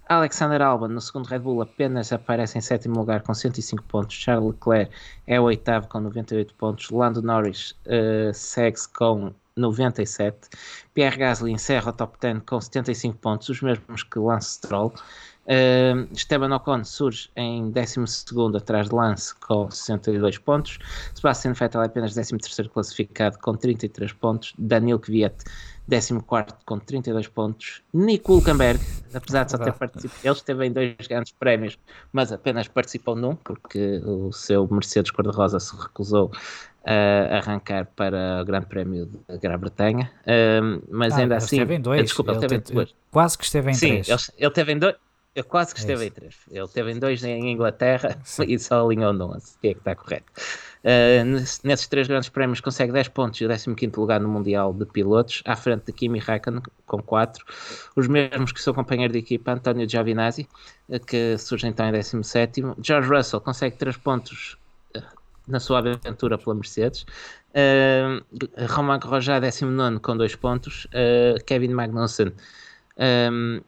Alexander Albon, no segundo Red Bull, apenas aparece em sétimo lugar com 105 pontos. Charles Leclerc é o oitavo com 98 pontos. Lando Norris uh, segue-se com 97. Pierre Gasly encerra o top 10 com 75 pontos, os mesmos que Lance Stroll. Uh, Esteban Ocon surge em 12 atrás de Lance com 62 pontos. Sebastian Vettel é apenas 13 classificado com 33 pontos. Daniel Kvyat 14 com 32 pontos. Nico Hulkenberg, apesar de só ter participado, ele esteve em dois grandes prémios, mas apenas participou num, porque o seu Mercedes cor-de-rosa se recusou a arrancar para o Grande Prémio da Grã-Bretanha. Uh, mas ah, ainda assim. Esteve em dois. Desculpa, ele, ele teve em dois. Quase que esteve em Sim, três. Ele, ele teve em dois. Eu quase que é esteve em três. Ele teve em dois em Inglaterra Sim. [laughs] e só alinhou no 11, que é que está correto. Uh, nesses três grandes prémios consegue 10 pontos e o 15 lugar no Mundial de Pilotos, à frente de Kimi Raikkonen com 4. Os mesmos que seu companheiro de equipa, António Giovinazzi, uh, que surge então em 17. George Russell consegue 3 pontos uh, na sua aventura pela Mercedes. Uh, Romain Grosjean, 19 com 2 pontos. Kevin Magnussen. Um,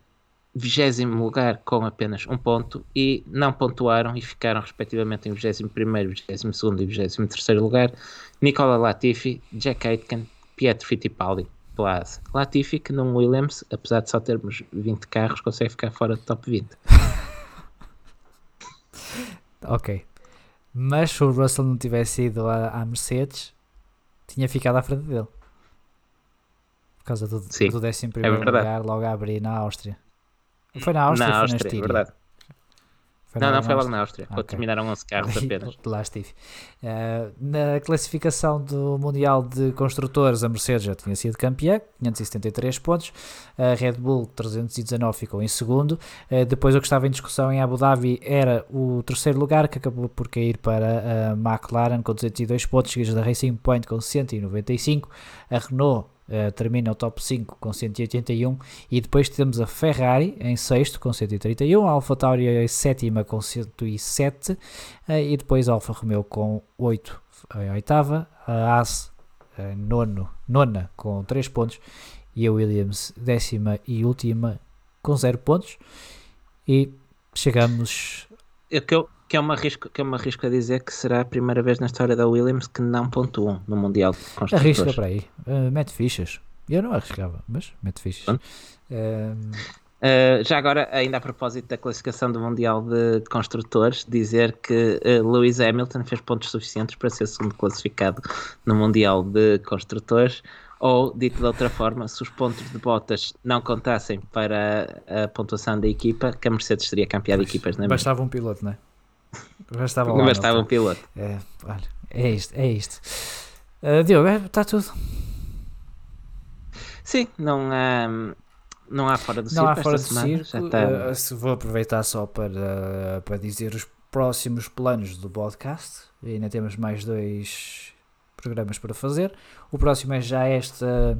20 lugar com apenas um ponto e não pontuaram e ficaram respectivamente em 21, 22 e 23 lugar Nicola Latifi, Jack Aitken, Pietro Fittipaldi pela Latifi que num Williams, apesar de só termos 20 carros, consegue ficar fora do top 20. [laughs] ok. Mas se o Russell não tivesse ido à, à Mercedes, tinha ficado à frente dele. Por causa do, Sim, do décimo é primeiro verdade. lugar, logo a abrir na Áustria. Foi na Áustria na foi na Áustria, Estíria? verdade. Foi não, na não, foi logo na Áustria, quando Ok. terminaram 11 carros [laughs] apenas. Lá estive. Eh, na classificação do Mundial de Construtores, a Mercedes já tinha sido campeã, 573 pontos. A Red Bull, 319, ficou em segundo. Eh, depois, o que estava em discussão em Abu Dhabi era o terceiro lugar, que acabou por cair para a McLaren com 202 pontos, seguidos da Racing Point com 195. A Renault eh, termina o top 5 com 181 e depois temos a Ferrari em sexto com 131, a AlphaTauri em sétima com 107 eh, e depois a Alfa Romeo com 8 em oitava, a Haas nono, nona com 3 pontos e a Williams décima e última com 0 pontos. E chegamos Eu- que, eu, que, eu me arrisco, que eu me arrisco a dizer que será a primeira vez na história da Williams que não pontuam no Mundial de arrisca Construtores. para aí, eh, mete fichas eu não arriscava, mas mete fichas Pronto. Eh, Uh, já agora, ainda a propósito da classificação do Mundial de Construtores, dizer que uh, Lewis Hamilton fez pontos suficientes para ser segundo classificado no Mundial de Construtores, ou, dito de outra forma, se os pontos de botas não contassem para a, a pontuação da equipa, que a Mercedes seria campeã de equipas, não é? bastava um piloto, não é? Bastava, lá, bastava um piloto. É, olha, é isto, é isto. Uh, Diogo, está tudo. Sim, não há, não há fora do circo Não há fora semana. já circo. está- uh, se vou aproveitar só para, para dizer os próximos planos do podcast. E ainda temos mais dois programas para fazer. O próximo é já esta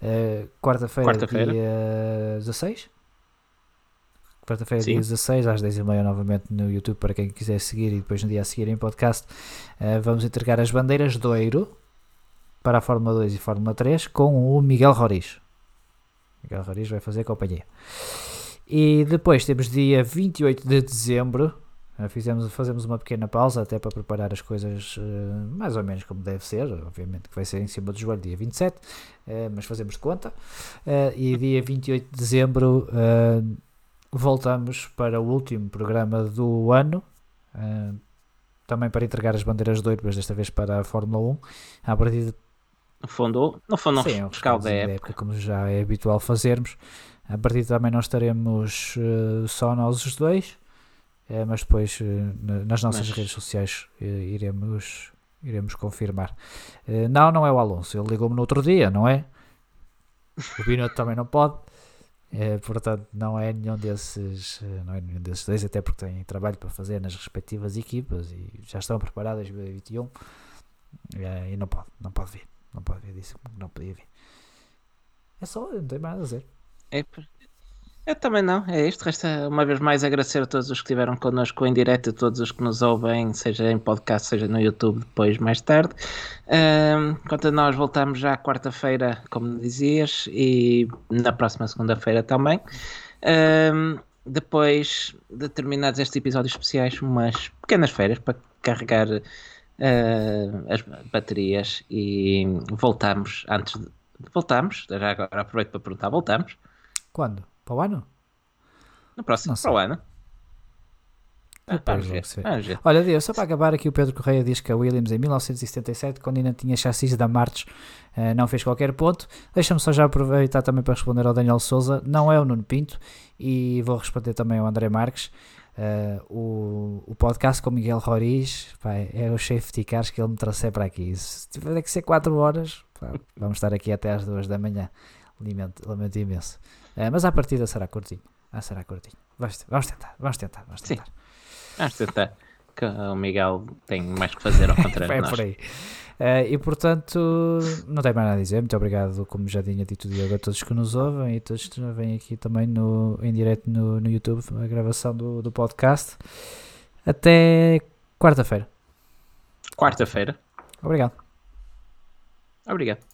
uh, quarta-feira, Quarta-feira. dia 16. Quarta-feira, dia 16, às 10h30, novamente no YouTube, para quem quiser seguir e depois no dia a seguir em podcast. Uh, vamos entregar as bandeiras do Eiro para a Fórmula 2 e Fórmula 3 com o Miguel Roriz. Miguel Roriz vai fazer companhia. E depois temos dia 28 de dezembro. eh, Fizemos, fazemos uma pequena pausa até para preparar as coisas eh, mais ou menos como deve ser. Obviamente que vai ser em cima do joelho dia 27, eh, mas fazemos de conta. Eh, e dia 28 de dezembro voltamos para o último programa do ano. eh, também para entregar as bandeiras de ouro, mas desta vez para a Fórmula 1. A partir de No fundo, no fundo, Sim, é um da rescaldozinho época. como já é habitual fazermos. A partir de também nós estaremos eh, só nós os dois, eh, mas depois na- nas nossas Mas- redes sociais iremos, iremos confirmar. Não, não é o Alonso, ele ligou-me no outro dia, não é? O Binotto também não pode. Eh, portanto, não é nenhum desses, eh, não é nenhum desses dois, até porque têm trabalho para fazer nas respectivas equipas e já estão preparadas 2021 eh, e não pode, não pode vir. Não pode vir, disse que não podia vir. É só, não tem mais a dizer. É. eu também não, é isto. Resta uma vez mais agradecer a todos os que estiveram connosco em direto, a todos os que nos ouvem, seja em podcast, seja no YouTube, depois mais tarde. Ahm, quanto a nós, voltamos já quarta-feira, como dizias, e na próxima segunda-feira também. Ahm, depois de terminados estes episódios especiais, umas pequenas férias para carregar ah, as baterias e voltamos antes de. Voltamos, já agora aproveito para perguntar, voltamos Quando? Para o ano? no próximo, Não sei. para o ano. Ah, vamos ver, vamos ver. Olha, Deus, só para acabar aqui, o Pedro Correia diz que a Williams em 1977, quando ainda tinha chassis da March, eh, não fez qualquer ponto. Deixa-me só já aproveitar também para responder ao Daniel Souza. Não é o Nuno Pinto e vou responder também ao André Marques. Eh, o, o podcast com Miguel Roriz pá, é o safety cars que ele me trouxe para aqui. Se tiver que ser 4 horas, pá, vamos estar aqui até às 2 da manhã. Lamento, lamento imenso. Eh, mas à partida será curtinho. Ah, será curtinho. Vamos, vamos tentar, vamos tentar, vamos Sim. tentar. Vamos tentar. Que o Miguel tem mais que fazer ao [laughs] contrário é por aí. Eh, e portanto, não tenho mais nada a dizer. Muito obrigado, como já tinha dito, Diogo, a todos que nos ouvem e todos que vêm aqui também no, em direto no, no YouTube, a gravação do, do podcast. Até quarta-feira. Quarta-feira. Obrigado. Obrigado.